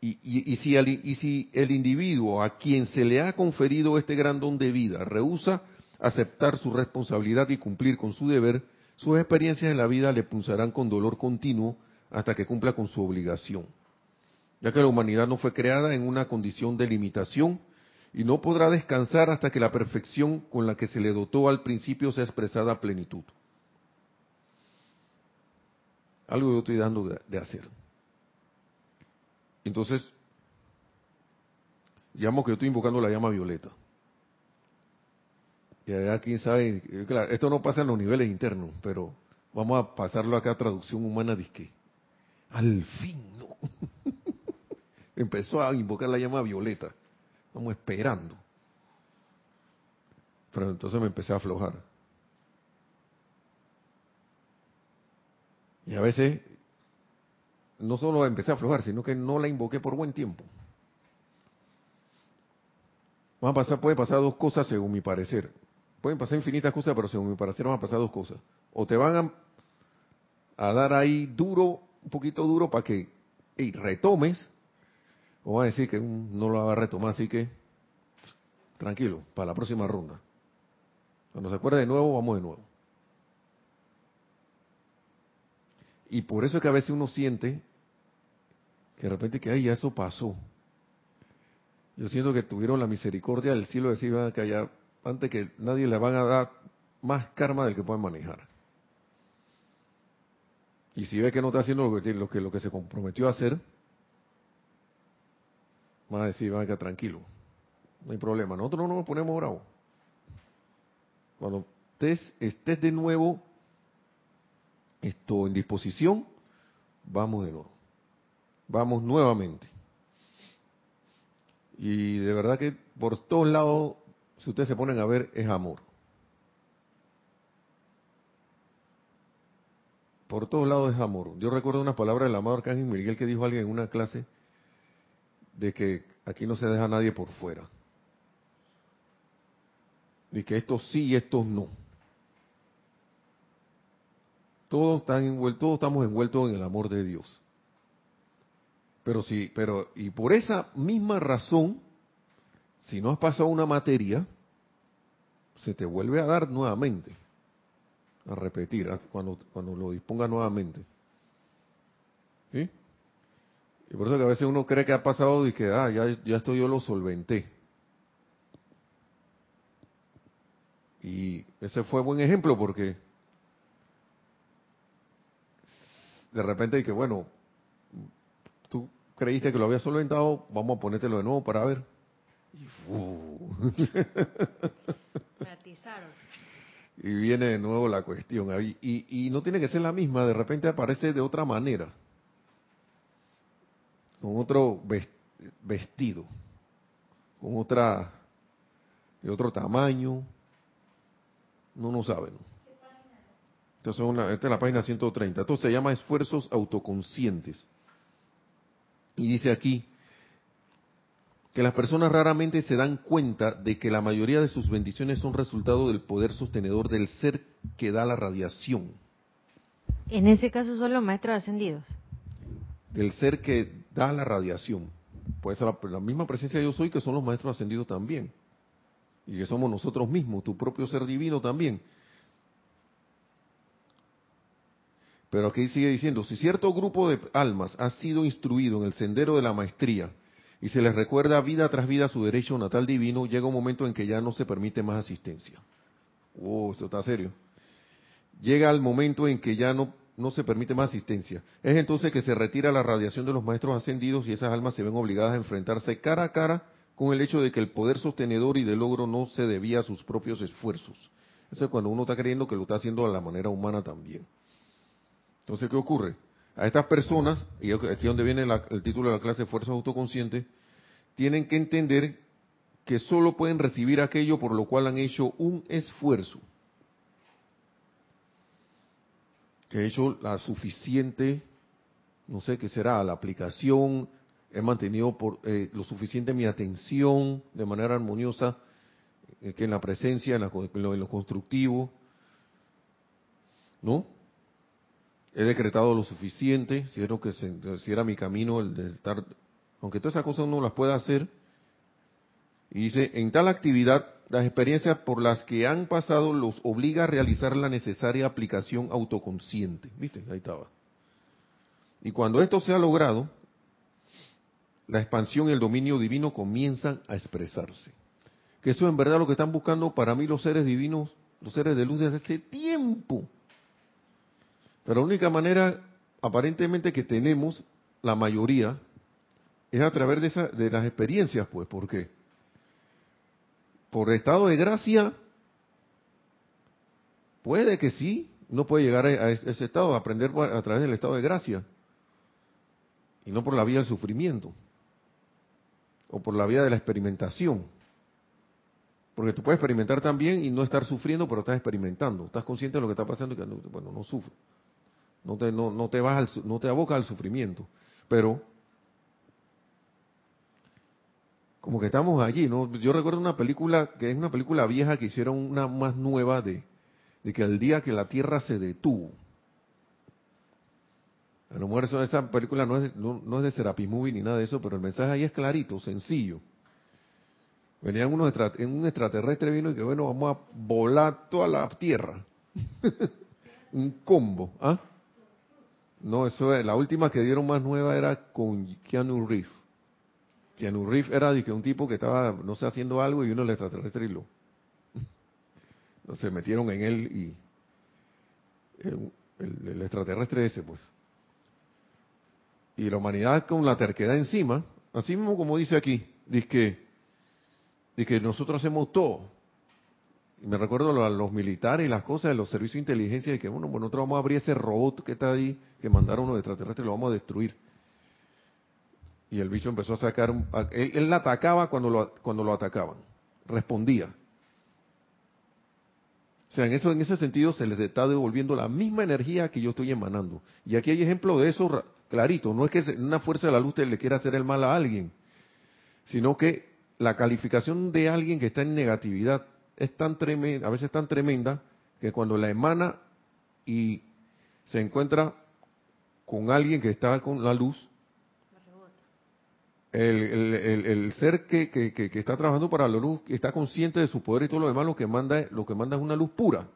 y, si el, y, si el, individuo a quien se le ha conferido este gran don de vida rehúsa aceptar su responsabilidad y cumplir con su deber, sus experiencias en la vida le punzarán con dolor continuo hasta que cumpla con su obligación, ya que la humanidad no fue creada en una condición de limitación y no podrá descansar hasta que la perfección con la que se le dotó al principio sea expresada a plenitud. Algo yo estoy dando de hacer. Entonces, digamos que yo estoy invocando la llama violeta. Y allá, quién sabe, claro, esto no pasa en los niveles internos, pero vamos a pasarlo acá a traducción humana, disque. Al fin, no. Empezó a invocar la llama violeta. Estamos esperando. Pero entonces me empecé a aflojar. Y a veces no solo empecé a aflojar, sino que no la invoqué por buen tiempo. Van a pasar, puede pasar dos cosas según mi parecer. Pueden pasar infinitas cosas, pero según mi parecer van a pasar dos cosas. O te van a, dar ahí duro, un poquito duro para que retomes, o van a decir que no lo va a retomar, así que tranquilo, para la próxima ronda. Cuando se acuerde de nuevo, vamos de nuevo. Y por eso es que a veces uno siente que de repente que, ay, ya eso pasó. Yo siento que tuvieron la misericordia del cielo de decir que allá, antes que nadie le van a dar más karma del que pueden manejar. Y si ve que no está haciendo lo que, lo que, lo que se comprometió a hacer, van a decir, van a quedar tranquilo, no hay problema, nosotros no nos ponemos bravos. Cuando estés, estés de nuevo esto en disposición, vamos de nuevo, vamos nuevamente. Y de verdad que por todos lados, si ustedes se ponen a ver, es amor. Por todos lados es amor. Yo recuerdo unas palabras del amado Arcángel Miguel que dijo alguien en una clase, de que aquí no se deja nadie por fuera. Y que estos sí y estos no. Todos, están todos estamos envueltos en el amor de Dios. Pero sí, pero, y por esa misma razón, si no has pasado una materia, se te vuelve a dar nuevamente, a repetir, cuando, cuando lo disponga nuevamente. ¿Sí? Y por eso que a veces uno cree que ha pasado y que, ah, ya, ya esto yo lo solventé. Y ese fue buen ejemplo porque de repente y que bueno, tú creíste que lo había solventado, vamos a ponértelo de nuevo para ver. Y, y viene de nuevo la cuestión. Y, y no tiene que ser la misma, de repente aparece de otra manera, con otro vestido, con otra, de otro tamaño, no no saben. Entonces, una, esta es la página 130. Esto se llama esfuerzos autoconscientes. Y dice aquí que las personas raramente se dan cuenta de que la mayoría de sus bendiciones son resultado del poder sostenedor del ser que da la radiación. En ese caso son los maestros ascendidos. Del ser que da la radiación. Puede ser la, misma presencia de yo soy que son los maestros ascendidos también. Y que somos nosotros mismos, tu propio ser divino también Pero aquí sigue diciendo, si cierto grupo de almas ha sido instruido en el sendero de la maestría y se les recuerda vida tras vida su derecho natal divino, llega un momento en que ya no se permite más asistencia. Oh, eso está serio. Llega el momento en que ya no, no se permite más asistencia. Es entonces que se retira la radiación de los maestros ascendidos y esas almas se ven obligadas a enfrentarse cara a cara con el hecho de que el poder sostenedor y de logro no se debía a sus propios esfuerzos. Eso es cuando uno está creyendo que lo está haciendo a la manera humana también. Entonces, ¿qué ocurre? A estas personas, y aquí es donde viene el título de la clase Fuerza Autoconsciente, tienen que entender que solo pueden recibir aquello por lo cual han hecho un esfuerzo. Que he hecho la suficiente, no sé qué será, la aplicación, he mantenido por, eh, lo suficiente mi atención de manera armoniosa, eh, que en la presencia, en, en lo constructivo, ¿no? he decretado lo suficiente, si era, que si era mi camino el de estar, aunque todas esas cosas uno las pueda hacer, y dice, en tal actividad, las experiencias por las que han pasado los obliga a realizar la necesaria aplicación autoconsciente. ¿Viste? Ahí estaba. Y cuando esto se ha logrado, la expansión y el dominio divino comienzan a expresarse. Que eso en verdad lo que están buscando para mí los seres divinos, los seres de luz desde hace tiempo pero la única manera, aparentemente, que tenemos, la mayoría, es a través de, de las experiencias, pues. ¿Por qué? Por estado de gracia, puede que sí, no puede llegar a ese estado, aprender a través del estado de gracia. Y no por la vía del sufrimiento. O por la vía de la experimentación. Porque tú puedes experimentar también y no estar sufriendo, pero estás experimentando. Estás consciente de lo que está pasando y que, bueno, no sufro no te, no, no te, vas al, no te abocas al sufrimiento, pero como que estamos allí, ¿no? Yo recuerdo una película, que es una película vieja que hicieron una más nueva de, que el día que la Tierra se detuvo, a lo mejor esa película no es, no, no es de Serapis Movie ni nada de eso, pero el mensaje ahí es clarito, sencillo. Venían unos en un extraterrestre vino y que bueno, vamos a volar toda la Tierra. un combo, ¿ah? No, eso es, la última que dieron más nueva era con Keanu Reeves. Keanu Reeves era de que un tipo que estaba, no sé, haciendo algo y uno el extraterrestre y lo... se metieron en él y... El, extraterrestre ese, pues. Y la humanidad con la terquedad encima, así mismo como dice aquí, dice que, dice que nosotros hacemos todo me recuerdo a los militares y las cosas de los servicios de inteligencia, y que bueno, bueno, nosotros vamos a abrir ese robot que está ahí, que mandaron unos extraterrestres, lo vamos a destruir. Y el bicho empezó a sacar, él, él atacaba cuando lo, cuando lo atacaban, respondía. O sea, en eso, en ese sentido se les está devolviendo la misma energía que yo estoy emanando. Y aquí hay ejemplo de eso clarito. No es que una fuerza de la luz le quiera hacer el mal a alguien, sino que la calificación de alguien que está en negatividad es tan tremenda, a veces tan tremenda, que cuando la emana y se encuentra con alguien que está con la luz, el, ser que, está trabajando para la luz, está consciente de su poder y todo lo demás, lo que manda, lo que manda es una luz pura.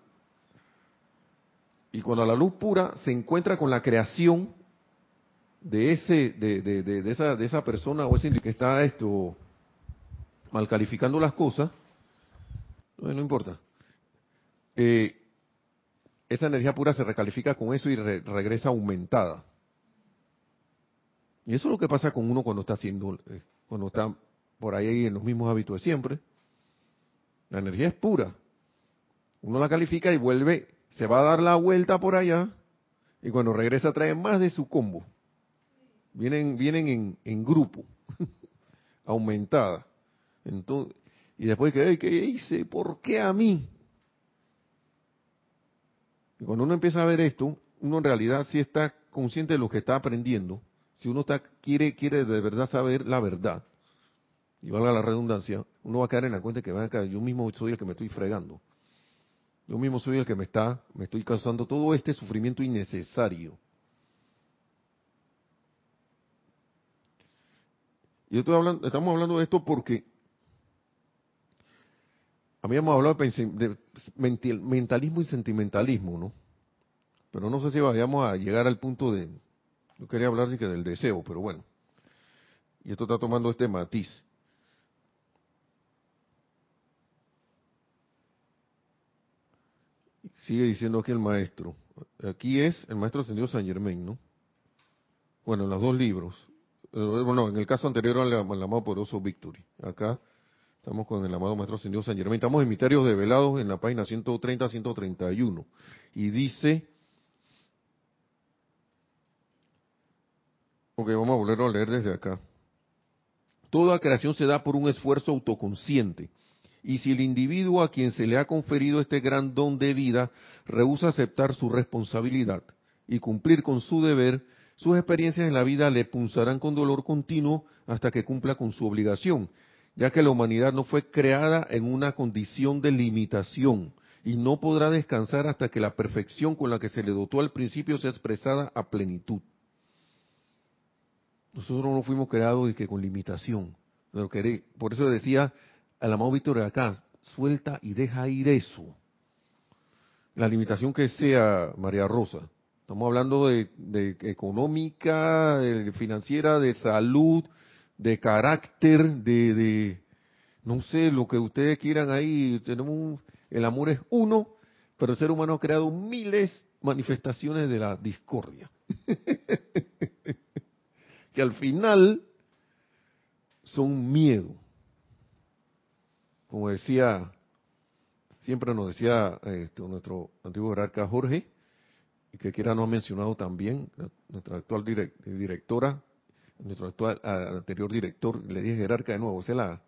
Y cuando la luz pura se encuentra con la creación de ese, de, de, esa, de esa persona o ese que está esto mal calificando las cosas, no, importa. Eh, esa energía pura se recalifica con eso y regresa aumentada. Y eso es lo que pasa con uno cuando está haciendo, eh, cuando está por ahí en los mismos hábitos de siempre. La energía es pura. Uno la califica y vuelve, se va a dar la vuelta por allá y cuando regresa trae más de su combo. Vienen, vienen en, en grupo, aumentada. Entonces, y después que, ¿qué hice? ¿Por qué a mí? Y cuando uno empieza a ver esto, uno en realidad sí está consciente de lo que está aprendiendo si uno quiere de verdad saber la verdad, y valga la redundancia, uno va a caer en la cuenta que van a yo mismo soy el que me estoy fregando. Yo mismo soy el que me está, me estoy causando todo este sufrimiento innecesario. Y estoy hablando, estamos hablando de esto porque habíamos hablado de mentalismo y sentimentalismo, ¿no? Pero no sé si vayamos a llegar al punto de, yo quería hablar sí que del deseo, pero bueno. Y esto está tomando este matiz. Sigue diciendo aquí el maestro. Aquí es el maestro ascendido San Germain, ¿no? Bueno, en los dos libros. Eh, bueno, en el caso anterior al, amado poderoso Victory. Acá estamos con el amado maestro ascendido San Germain. Estamos en Misterios Develados en la página 130-131. Y dice Ok, vamos a volver a leer desde acá. Toda creación se da por un esfuerzo autoconsciente. Y si el individuo a quien se le ha conferido este gran don de vida rehúsa aceptar su responsabilidad y cumplir con su deber, sus experiencias en la vida le punzarán con dolor continuo hasta que cumpla con su obligación, ya que la humanidad no fue creada en una condición de limitación y no podrá descansar hasta que la perfección con la que se le dotó al principio sea expresada a plenitud. Nosotros no fuimos creados y que con limitación. Pero por eso decía al amado Víctor de acá, suelta y deja ir eso. La limitación que sea, María Rosa. Estamos hablando de, económica, de financiera, de salud, de carácter, de, no sé, lo que ustedes quieran ahí. Tenemos el amor es uno, pero el ser humano ha creado miles manifestaciones de la discordia. que al final son miedo. Como decía, siempre nos decía este, nuestro antiguo jerarca Jorge, y que quiera nos ha mencionado también, nuestra actual directora, nuestro actual anterior director, le dije jerarca de nuevo, esa la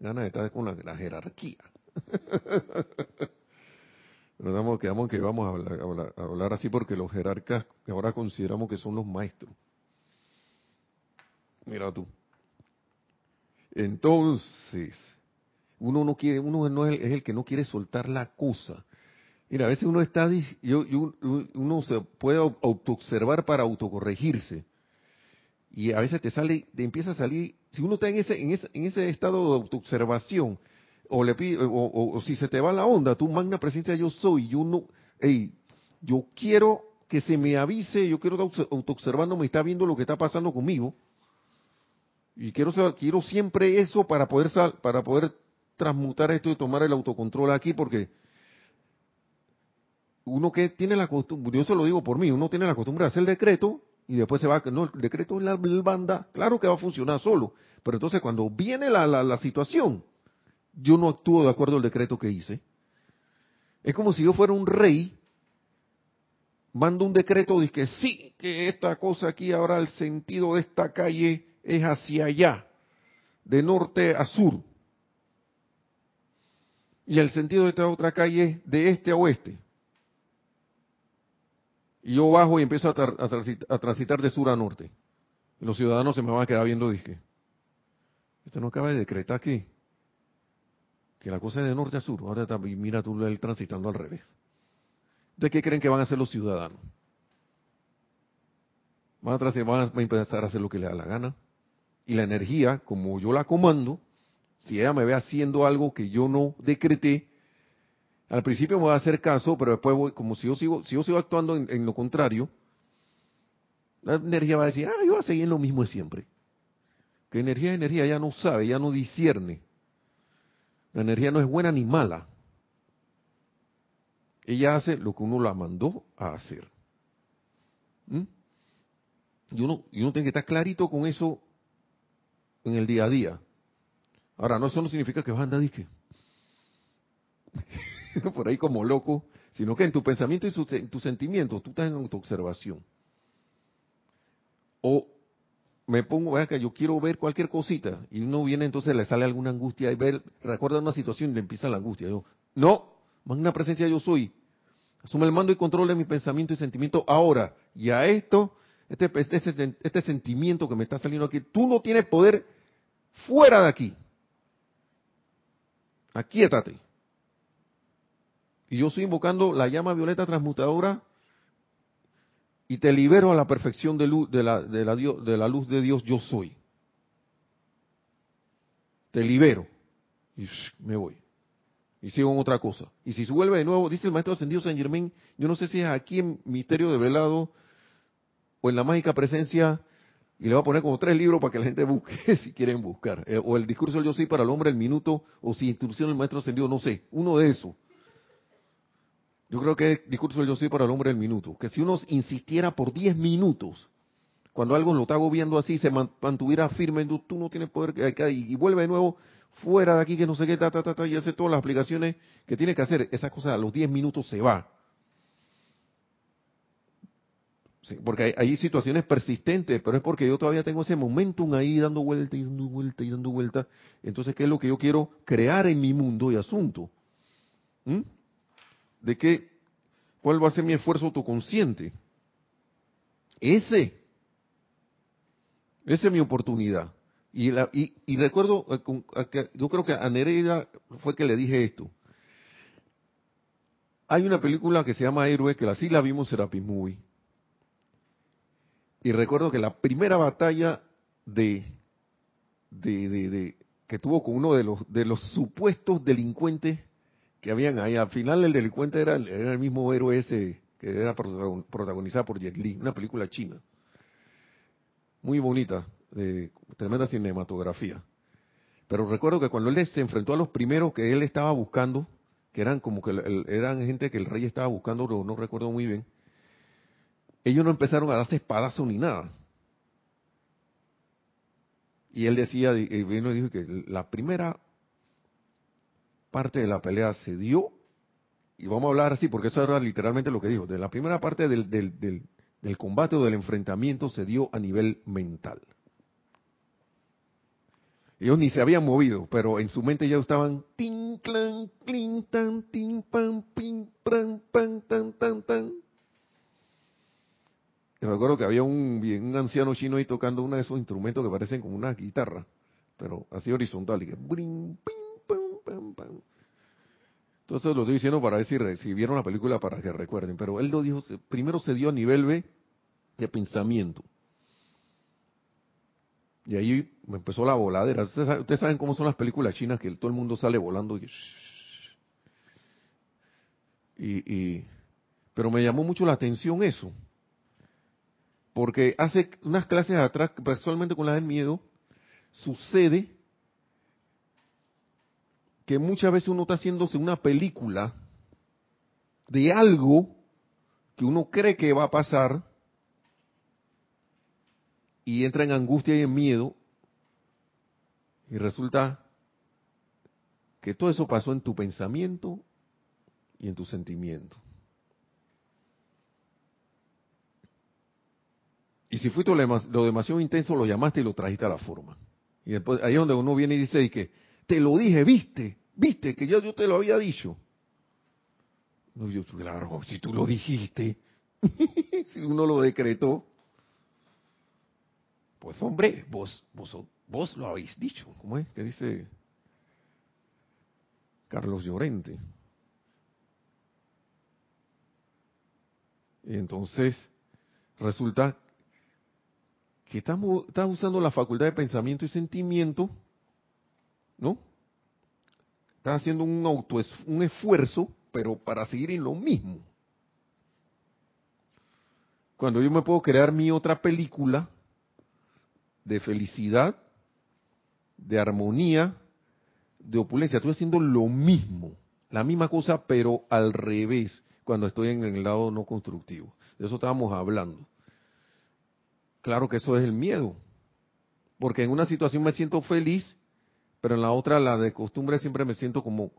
gana de estar con la, jerarquía. Pero quedamos que vamos a hablar así porque los jerarcas que ahora consideramos que son los maestros. Mira tú. Entonces, uno no quiere, uno no es el, que no quiere soltar la cosa. Mira, a veces uno está, yo, uno se puede autoobservar para autocorregirse. Y a veces te sale, te empieza a salir, si uno está en ese, en ese, en ese estado de autoobservación, o le pide, o, si se te va la onda, tu magna presencia yo soy, yo no, hey, yo quiero que se me avise, yo quiero estar autoobservando, me está viendo lo que está pasando conmigo, y quiero, quiero siempre eso para poder, para poder transmutar esto y tomar el autocontrol aquí, porque uno que tiene la costumbre, yo se lo digo por mí, uno tiene la costumbre de hacer el decreto y después se va, no, el decreto en la banda, claro que va a funcionar solo, pero entonces cuando viene la, la, situación, yo no actúo de acuerdo al decreto que hice. Es como si yo fuera un rey, mando un decreto y que sí, que esta cosa aquí ahora el sentido de esta calle es hacia allá, de norte a sur. Y el sentido de esta otra calle es de este a oeste. Y yo bajo y empiezo a, transitar, de sur a norte. Y los ciudadanos se me van a quedar viendo, dije, esto no acaba de decretar aquí, que la cosa es de norte a sur. Ahora está, mira tú él transitando al revés. ¿De qué creen que van a hacer los ciudadanos? Van a, van a empezar a hacer lo que les da la gana. Y la energía, como yo la comando, si ella me ve haciendo algo que yo no decreté, al principio me va a hacer caso, pero después voy, como si yo sigo, si yo sigo actuando en, lo contrario, la energía va a decir, ah, yo voy a seguir lo mismo de siempre. Que energía es energía, ella no sabe, ella no discierne. La energía no es buena ni mala. Ella hace lo que uno la mandó a hacer. ¿Mm? Y, uno, y uno tiene que estar clarito con eso en el día a día. Ahora, no eso no significa que vas a andar disque. por ahí como loco, sino que en tu pensamiento y en tus sentimientos tú estás en autoobservación. O me pongo, vea que yo quiero ver cualquier cosita y uno viene entonces le sale alguna angustia y ver, recuerda una situación y le empieza la angustia. Yo, no, una presencia yo soy. Asume el mando y control de mi pensamiento y sentimiento ahora. Y a esto, este, este, este sentimiento que me está saliendo aquí, tú no tienes poder fuera de aquí. Aquíétate. Y yo estoy invocando la llama violeta transmutadora y te libero a la perfección de, luz, de, la, de, la, de la luz de Dios yo soy. Te libero. Y me voy. Y sigo en otra cosa. Y si se vuelve de nuevo, dice el maestro ascendido San Germain, yo no sé si es aquí en Misterio de Velado o en la mágica presencia, y le voy a poner como tres libros para que la gente busque si quieren buscar. Eh, o el discurso del yo soy para el hombre el minuto, o si instrucción del maestro ascendido, no sé. Uno de esos. Yo creo que es discurso del yo soy para el hombre del minuto. Que si uno insistiera por 10 minutos, cuando algo lo está viendo así, se mantuviera firme, tú no tienes poder, y, vuelve de nuevo fuera de aquí, que no sé qué, ta, ta, ta, y hace todas las aplicaciones que tiene que hacer. Esa cosa a los 10 minutos se va. Porque hay, situaciones persistentes, pero es porque yo todavía tengo ese momentum ahí dando vuelta y dando vuelta y dando vuelta. Entonces, ¿qué es lo que yo quiero crear en mi mundo y asunto? ¿Mm? de que cuál va a ser mi esfuerzo autoconsciente. Ese, esa es mi oportunidad. Y, la, y, recuerdo, eh, yo creo que a Nereida fue que le dije esto. Hay una película que se llama Héroe, que así la vimos en Serapis Movie. Y recuerdo que la primera batalla de, de, que tuvo con uno de los, de los supuestos delincuentes que habían ahí. Al final el delincuente era, el mismo héroe ese que era protagonizado por Jet Li, una película china. Muy bonita, de tremenda cinematografía. Pero recuerdo que cuando él se enfrentó a los primeros que él estaba buscando, que eran como que eran gente que el rey estaba buscando, no recuerdo muy bien, ellos no empezaron a darse espadazos ni nada. Y él decía, y vino y dijo que la primera parte de la pelea se dio, y vamos a hablar así porque eso era literalmente lo que dijo, de la primera parte del, del, del, combate o del enfrentamiento se dio a nivel mental. Ellos ni se habían movido, pero en su mente ya estaban tin, clan, clin, tan, tin, pam, pin, pran, pan, tan, tan, tan. Y recuerdo que había un, anciano chino ahí tocando uno de esos instrumentos que parecen como una guitarra, pero así horizontal, y que brin, pin, entonces lo estoy diciendo para ver si, vieron la película para que recuerden. Pero él lo dijo, primero se dio a nivel B de pensamiento. Y ahí me empezó la voladera. Ustedes saben, cómo son las películas chinas, que todo el mundo sale volando. y, pero me llamó mucho la atención eso. Porque hace unas clases atrás, personalmente con la del miedo, sucede que muchas veces uno está haciéndose una película de algo que uno cree que va a pasar y entra en angustia y en miedo y resulta que todo eso pasó en tu pensamiento y en tu sentimiento. Y si fuiste lo demasiado intenso, lo llamaste y lo trajiste a la forma. Y después ahí es donde uno viene y dice, y que te lo dije, viste, viste que ya yo te lo había dicho. No, yo, claro, si tú lo dijiste, si uno lo decretó, pues hombre, vos, vos, vos lo habéis dicho. ¿Cómo es? ¿Qué dice Carlos Llorente? Y entonces, resulta que estás usando la facultad de pensamiento y sentimiento, ¿no? Estás haciendo un auto, un esfuerzo, pero para seguir en lo mismo. Cuando yo me puedo crear mi otra película de felicidad, de armonía, de opulencia, estoy haciendo lo mismo, la misma cosa, pero al revés, cuando estoy en el lado no constructivo. De eso estábamos hablando. Claro que eso es el miedo. Porque en una situación me siento feliz, pero en la otra, la de costumbre, siempre me siento como,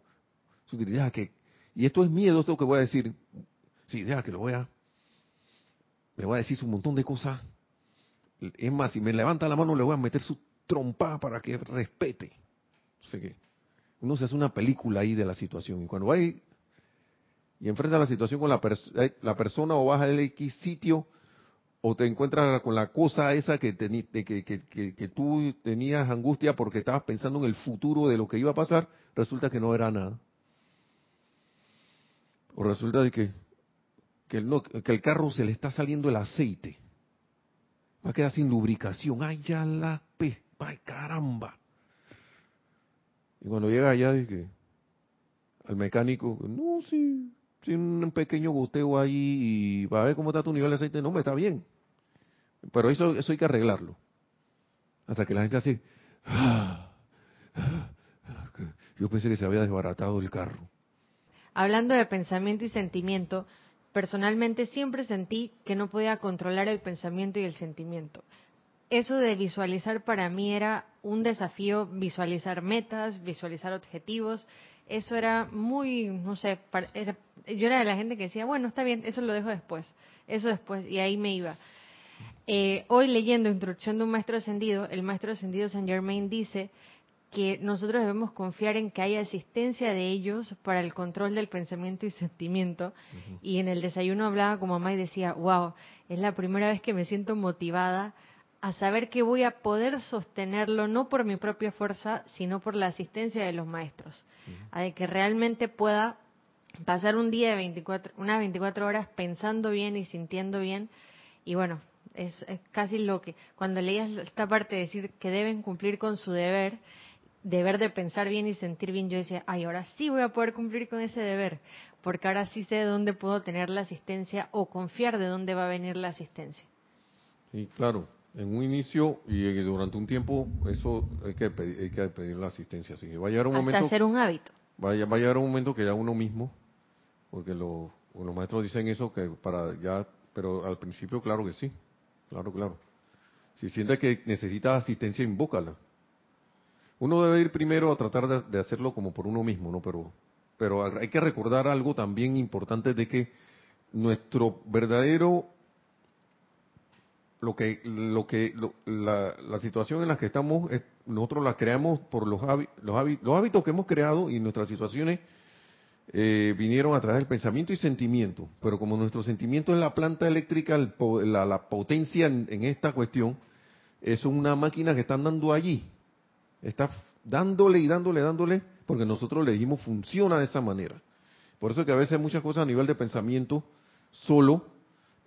que, y esto es miedo, esto que voy a decir, sí, deja que lo voy a, me voy a decir un montón de cosas. Es más, si me levanta la mano, le voy a meter su trompa para que respete. Sé qué. Uno se hace una película ahí de la situación. Y cuando va y enfrenta la situación con la, eh, la persona o baja del X sitio, o te encuentras con la cosa esa que, que, que, tú tenías angustia porque estabas pensando en el futuro de lo que iba a pasar, resulta que no era nada. O resulta de que, que, el, que el carro se le está saliendo el aceite. Va a quedar sin lubricación. ¡Ay, ya la pe! ¡Ay, caramba! Y cuando llega allá, que al mecánico, no, sí, un pequeño goteo ahí y va a ver cómo está tu nivel de aceite. No, me está bien. Pero eso, eso hay que arreglarlo. Hasta que la gente hace... Yo pensé que se había desbaratado el carro. Hablando de pensamiento y sentimiento, personalmente siempre sentí que no podía controlar el pensamiento y el sentimiento. Eso de visualizar para mí era un desafío, visualizar metas, visualizar objetivos, eso era muy, no sé, yo era de la gente que decía, bueno, está bien, eso lo dejo después, eso después, y ahí me iba. Eh, hoy leyendo Introducción de un Maestro Ascendido, el Maestro Ascendido Saint Germain dice que nosotros debemos confiar en que haya asistencia de ellos para el control del pensamiento y sentimiento. Y en el desayuno hablaba con mamá y decía, wow, es la primera vez que me siento motivada a saber que voy a poder sostenerlo no por mi propia fuerza, sino por la asistencia de los maestros, a de que realmente pueda pasar un día de 24, unas 24 horas pensando bien y sintiendo bien. Y bueno, es, casi lo que, cuando leías esta parte de decir que deben cumplir con su deber, deber de pensar bien y sentir bien, yo decía, ay, ahora sí voy a poder cumplir con ese deber, porque ahora sí sé de dónde puedo tener la asistencia o confiar de dónde va a venir la asistencia. Sí, claro, en un inicio y durante un tiempo eso hay que pedir, hay que pedir la asistencia así que va a llegar un Hasta momento hacer un hábito va a, va a llegar un momento que ya uno mismo porque los maestros dicen eso que para ya pero al principio claro que sí claro claro. Si siente que necesita asistencia invócala. Uno debe ir primero a tratar de, hacerlo como por uno mismo no pero pero hay que recordar algo también importante de que nuestro verdadero lo que lo que la, la, situación en la que estamos nosotros la creamos por los, los hábitos que hemos creado y nuestras situaciones eh, vinieron a través del pensamiento y sentimiento pero como nuestro sentimiento es la planta eléctrica la, la potencia en, esta cuestión es una máquina que está andando allí está dándole y dándole dándole porque nosotros le dijimos funciona de esa manera por eso que a veces muchas cosas a nivel de pensamiento solo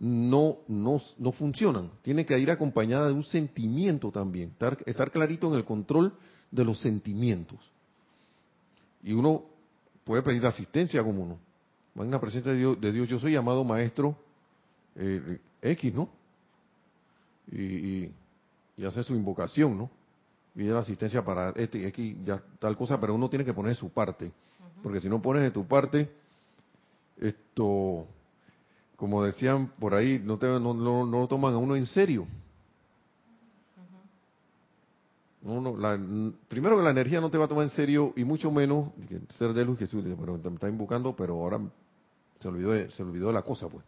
no, no, no funcionan. Tiene que ir acompañada de un sentimiento también, estar, estar clarito en el control de los sentimientos. Y uno puede pedir asistencia como en la presencia de Dios, de Dios yo soy llamado maestro eh, X, ¿no? Y, y, hace su invocación, ¿no? Pide la asistencia para este X, ya tal cosa, pero uno tiene que poner su parte. Porque si no pones de tu parte, esto como decían por ahí, no, te, no, no, no toman a uno en serio. La, primero que la energía no te va a tomar en serio y mucho menos ser de luz que pero me está invocando, pero ahora se olvidó de, se olvidó de la cosa, pues.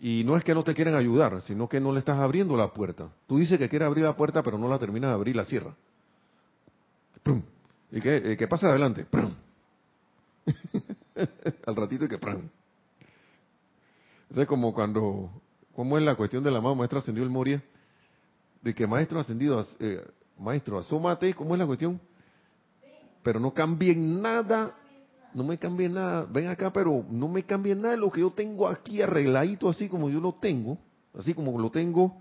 Y no es que no te quieren ayudar, sino que no le estás abriendo la puerta. Tú dices que quieres abrir la puerta, pero no la terminas de abrir, la cierra. ¿Y qué, qué pasa adelante? Al ratito y que es como cuando, ¿cómo es la cuestión del amado maestro ascendido el Moria? De que maestro ascendido, eh, maestro, asómate, ¿cómo es la cuestión? Pero no cambien nada, no me cambien nada, ven acá, pero no me cambien nada de lo que yo tengo aquí arregladito así como yo lo tengo, así como lo tengo,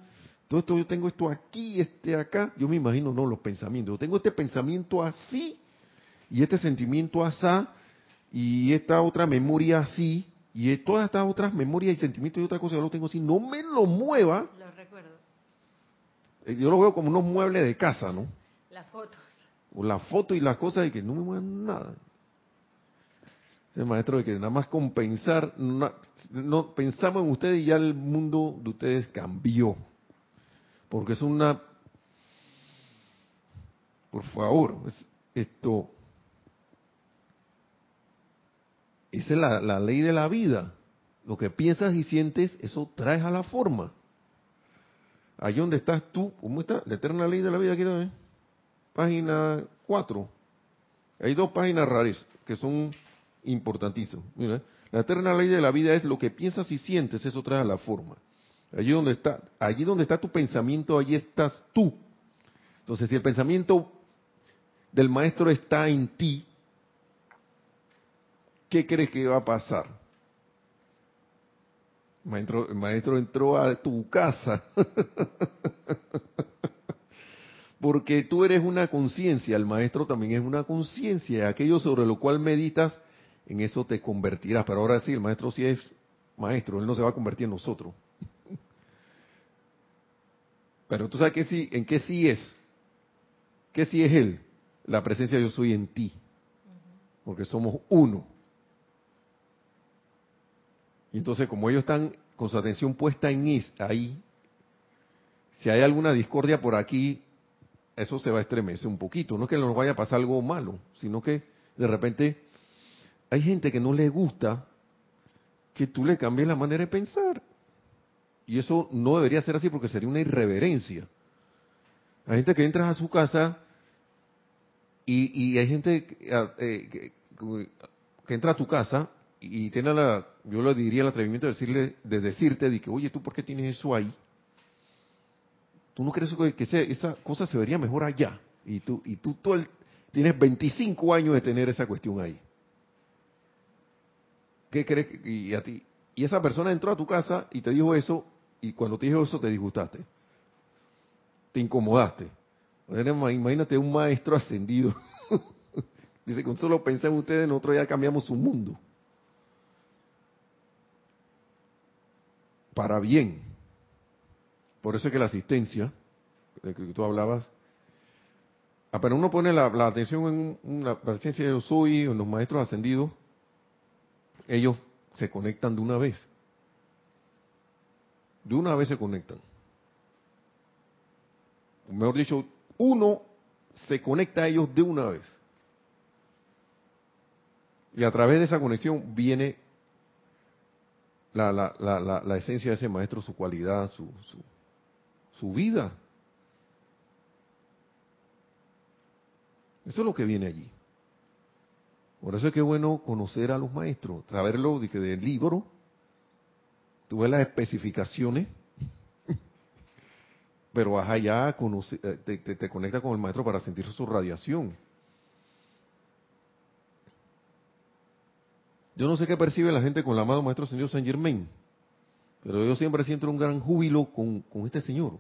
todo esto yo tengo esto aquí, este acá, yo me imagino, no, los pensamientos, yo tengo este pensamiento así, y este sentimiento así, y esta otra memoria así, y todas estas otras memorias y sentimientos y otra cosa yo lo tengo así, no me lo mueva. Recuerdo. Eh, yo lo veo como unos muebles de casa, ¿no? Las fotos. O la foto y las cosas de que no me muevan nada. El maestro de que nada más compensar, no, no, pensamos en ustedes y ya el mundo de ustedes cambió. Porque es una, por favor, esto, esa es la, la, ley de la vida. Lo que piensas y sientes, eso traes a la forma. Ahí donde estás tú, ¿cómo está? La eterna ley de la vida, quiero ver. Página 4. Hay dos páginas raras que son importantísimas. Mira, la eterna ley de la vida es lo que piensas y sientes, eso trae la forma. Allí donde está, allí donde está tu pensamiento, allí estás tú. Entonces, si el pensamiento del maestro está en ti, ¿qué crees que va a pasar? Maestro, el maestro entró a tu casa. Porque tú eres una conciencia, el maestro también es una conciencia. Aquello sobre lo cual meditas, en eso te convertirás. Pero ahora sí, el maestro sí es maestro, él no se va a convertir en nosotros. Pero tú sabes que sí, en qué sí es. ¿Qué sí es él? La presencia yo soy en ti. Porque somos uno. Entonces como ellos están con su atención puesta en is, ahí, si hay alguna discordia por aquí, eso se va a estremecer un poquito. No es que nos vaya a pasar algo malo, sino que de repente hay gente que no le gusta que tú le cambies la manera de pensar. Y eso no debería ser así porque sería una irreverencia. Hay gente que entra a su casa y, y hay gente eh, que, que, entra a tu casa y tiene la, yo le diría el atrevimiento de decirle, de decirte, de que, oye, ¿tú por qué tienes eso ahí? ¿Tú no crees que esa cosa se vería mejor allá? Y tú, y tú todo tienes 25 años de tener esa cuestión ahí. ¿Qué crees? Y a ti, y esa persona entró a tu casa y te dijo eso, y cuando te dijo eso te disgustaste. Te incomodaste. Imagínate un maestro ascendido. Dice, con solo pensé en ustedes, nosotros ya cambiamos su mundo. Para bien. Por eso es que la asistencia, de que tú hablabas, apenas uno pone la, atención en la presencia de soy, en los maestros ascendidos, ellos se conectan de una vez. De una vez se conectan. Mejor dicho, uno se conecta a ellos de una vez. Y a través de esa conexión viene la, la, la, la esencia de ese maestro, su cualidad, su, su, su vida. Eso es lo que viene allí. Por eso es que es bueno conocer a los maestros, saberlo de del libro, tú ves las especificaciones, pero vas allá, eh, te, te, te conecta con el maestro para sentir su radiación. Yo no sé qué percibe la gente con el amado Maestro Señor Saint Germain, pero yo siempre siento un gran júbilo con, con este Señor.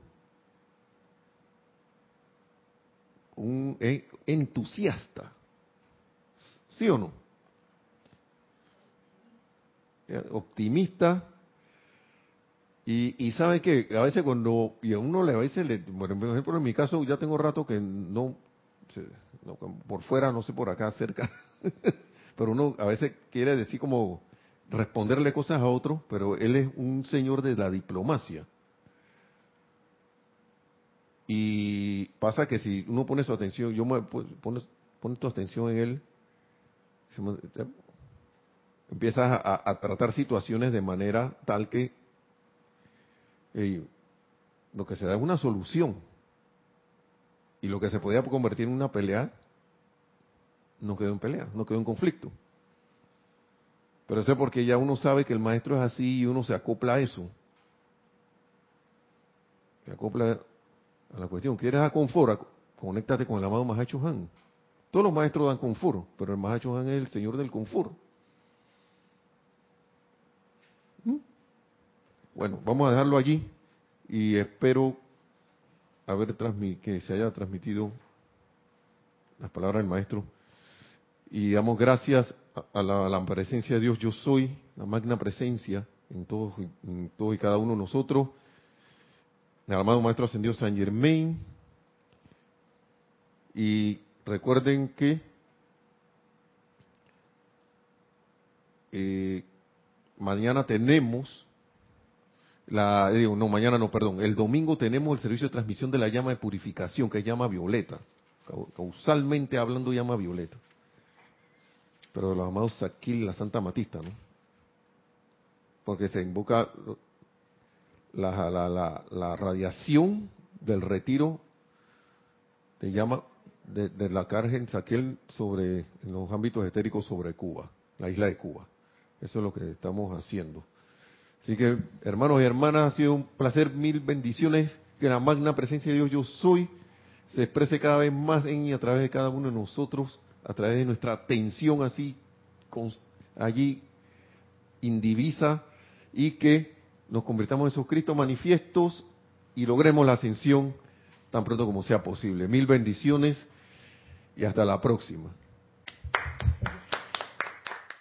Un entusiasta. ¿Sí o no? Optimista. Y, y sabe que a veces cuando, y a uno le a veces, le, por ejemplo en mi caso ya tengo rato que no, por fuera, no sé por acá cerca, pero uno a veces quiere decir como responderle cosas a otro, pero él es un señor de la diplomacia. Y pasa que si uno pone su atención, yo me pone, pone tu atención en él, empiezas a, tratar situaciones de manera tal que lo que se da es una solución. Y lo que se podía convertir en una pelea, no quedó en pelea, no quedó en conflicto. Pero eso es porque ya uno sabe que el maestro es así y uno se acopla a eso. Se acopla a la cuestión. ¿Quieres dar confort? Conéctate con el amado Mahacho Han. Todos los maestros dan confort, pero el Mahacho Han es el señor del confort. ¿Mm? Bueno, vamos a dejarlo allí y espero haber que se haya transmitido las palabras del maestro. Y damos gracias a la, presencia de Dios, yo soy, la magna presencia en todos, en todos y cada uno de nosotros. El amado Maestro Ascendido San Germain. Y recuerden que eh, mañana tenemos la, eh, no, mañana no, perdón, el domingo tenemos el servicio de transmisión de la llama de purificación, que es llama violeta, causalmente hablando llama violeta. Pero los amados aquí la Santa Matista, ¿no? Porque se invoca la, la, la, radiación del retiro de llama de, la Cargen Saquel sobre en los ámbitos etéricos sobre Cuba, la isla de Cuba. Eso es lo que estamos haciendo. Así que, hermanos y hermanas, ha sido un placer, mil bendiciones, que la magna presencia de Dios yo soy se exprese cada vez más en y a través de cada uno de nosotros, a través de nuestra atención así allí indivisa y que nos convirtamos en esos Cristos manifiestos y logremos la ascensión tan pronto como sea posible. Mil bendiciones y hasta la próxima.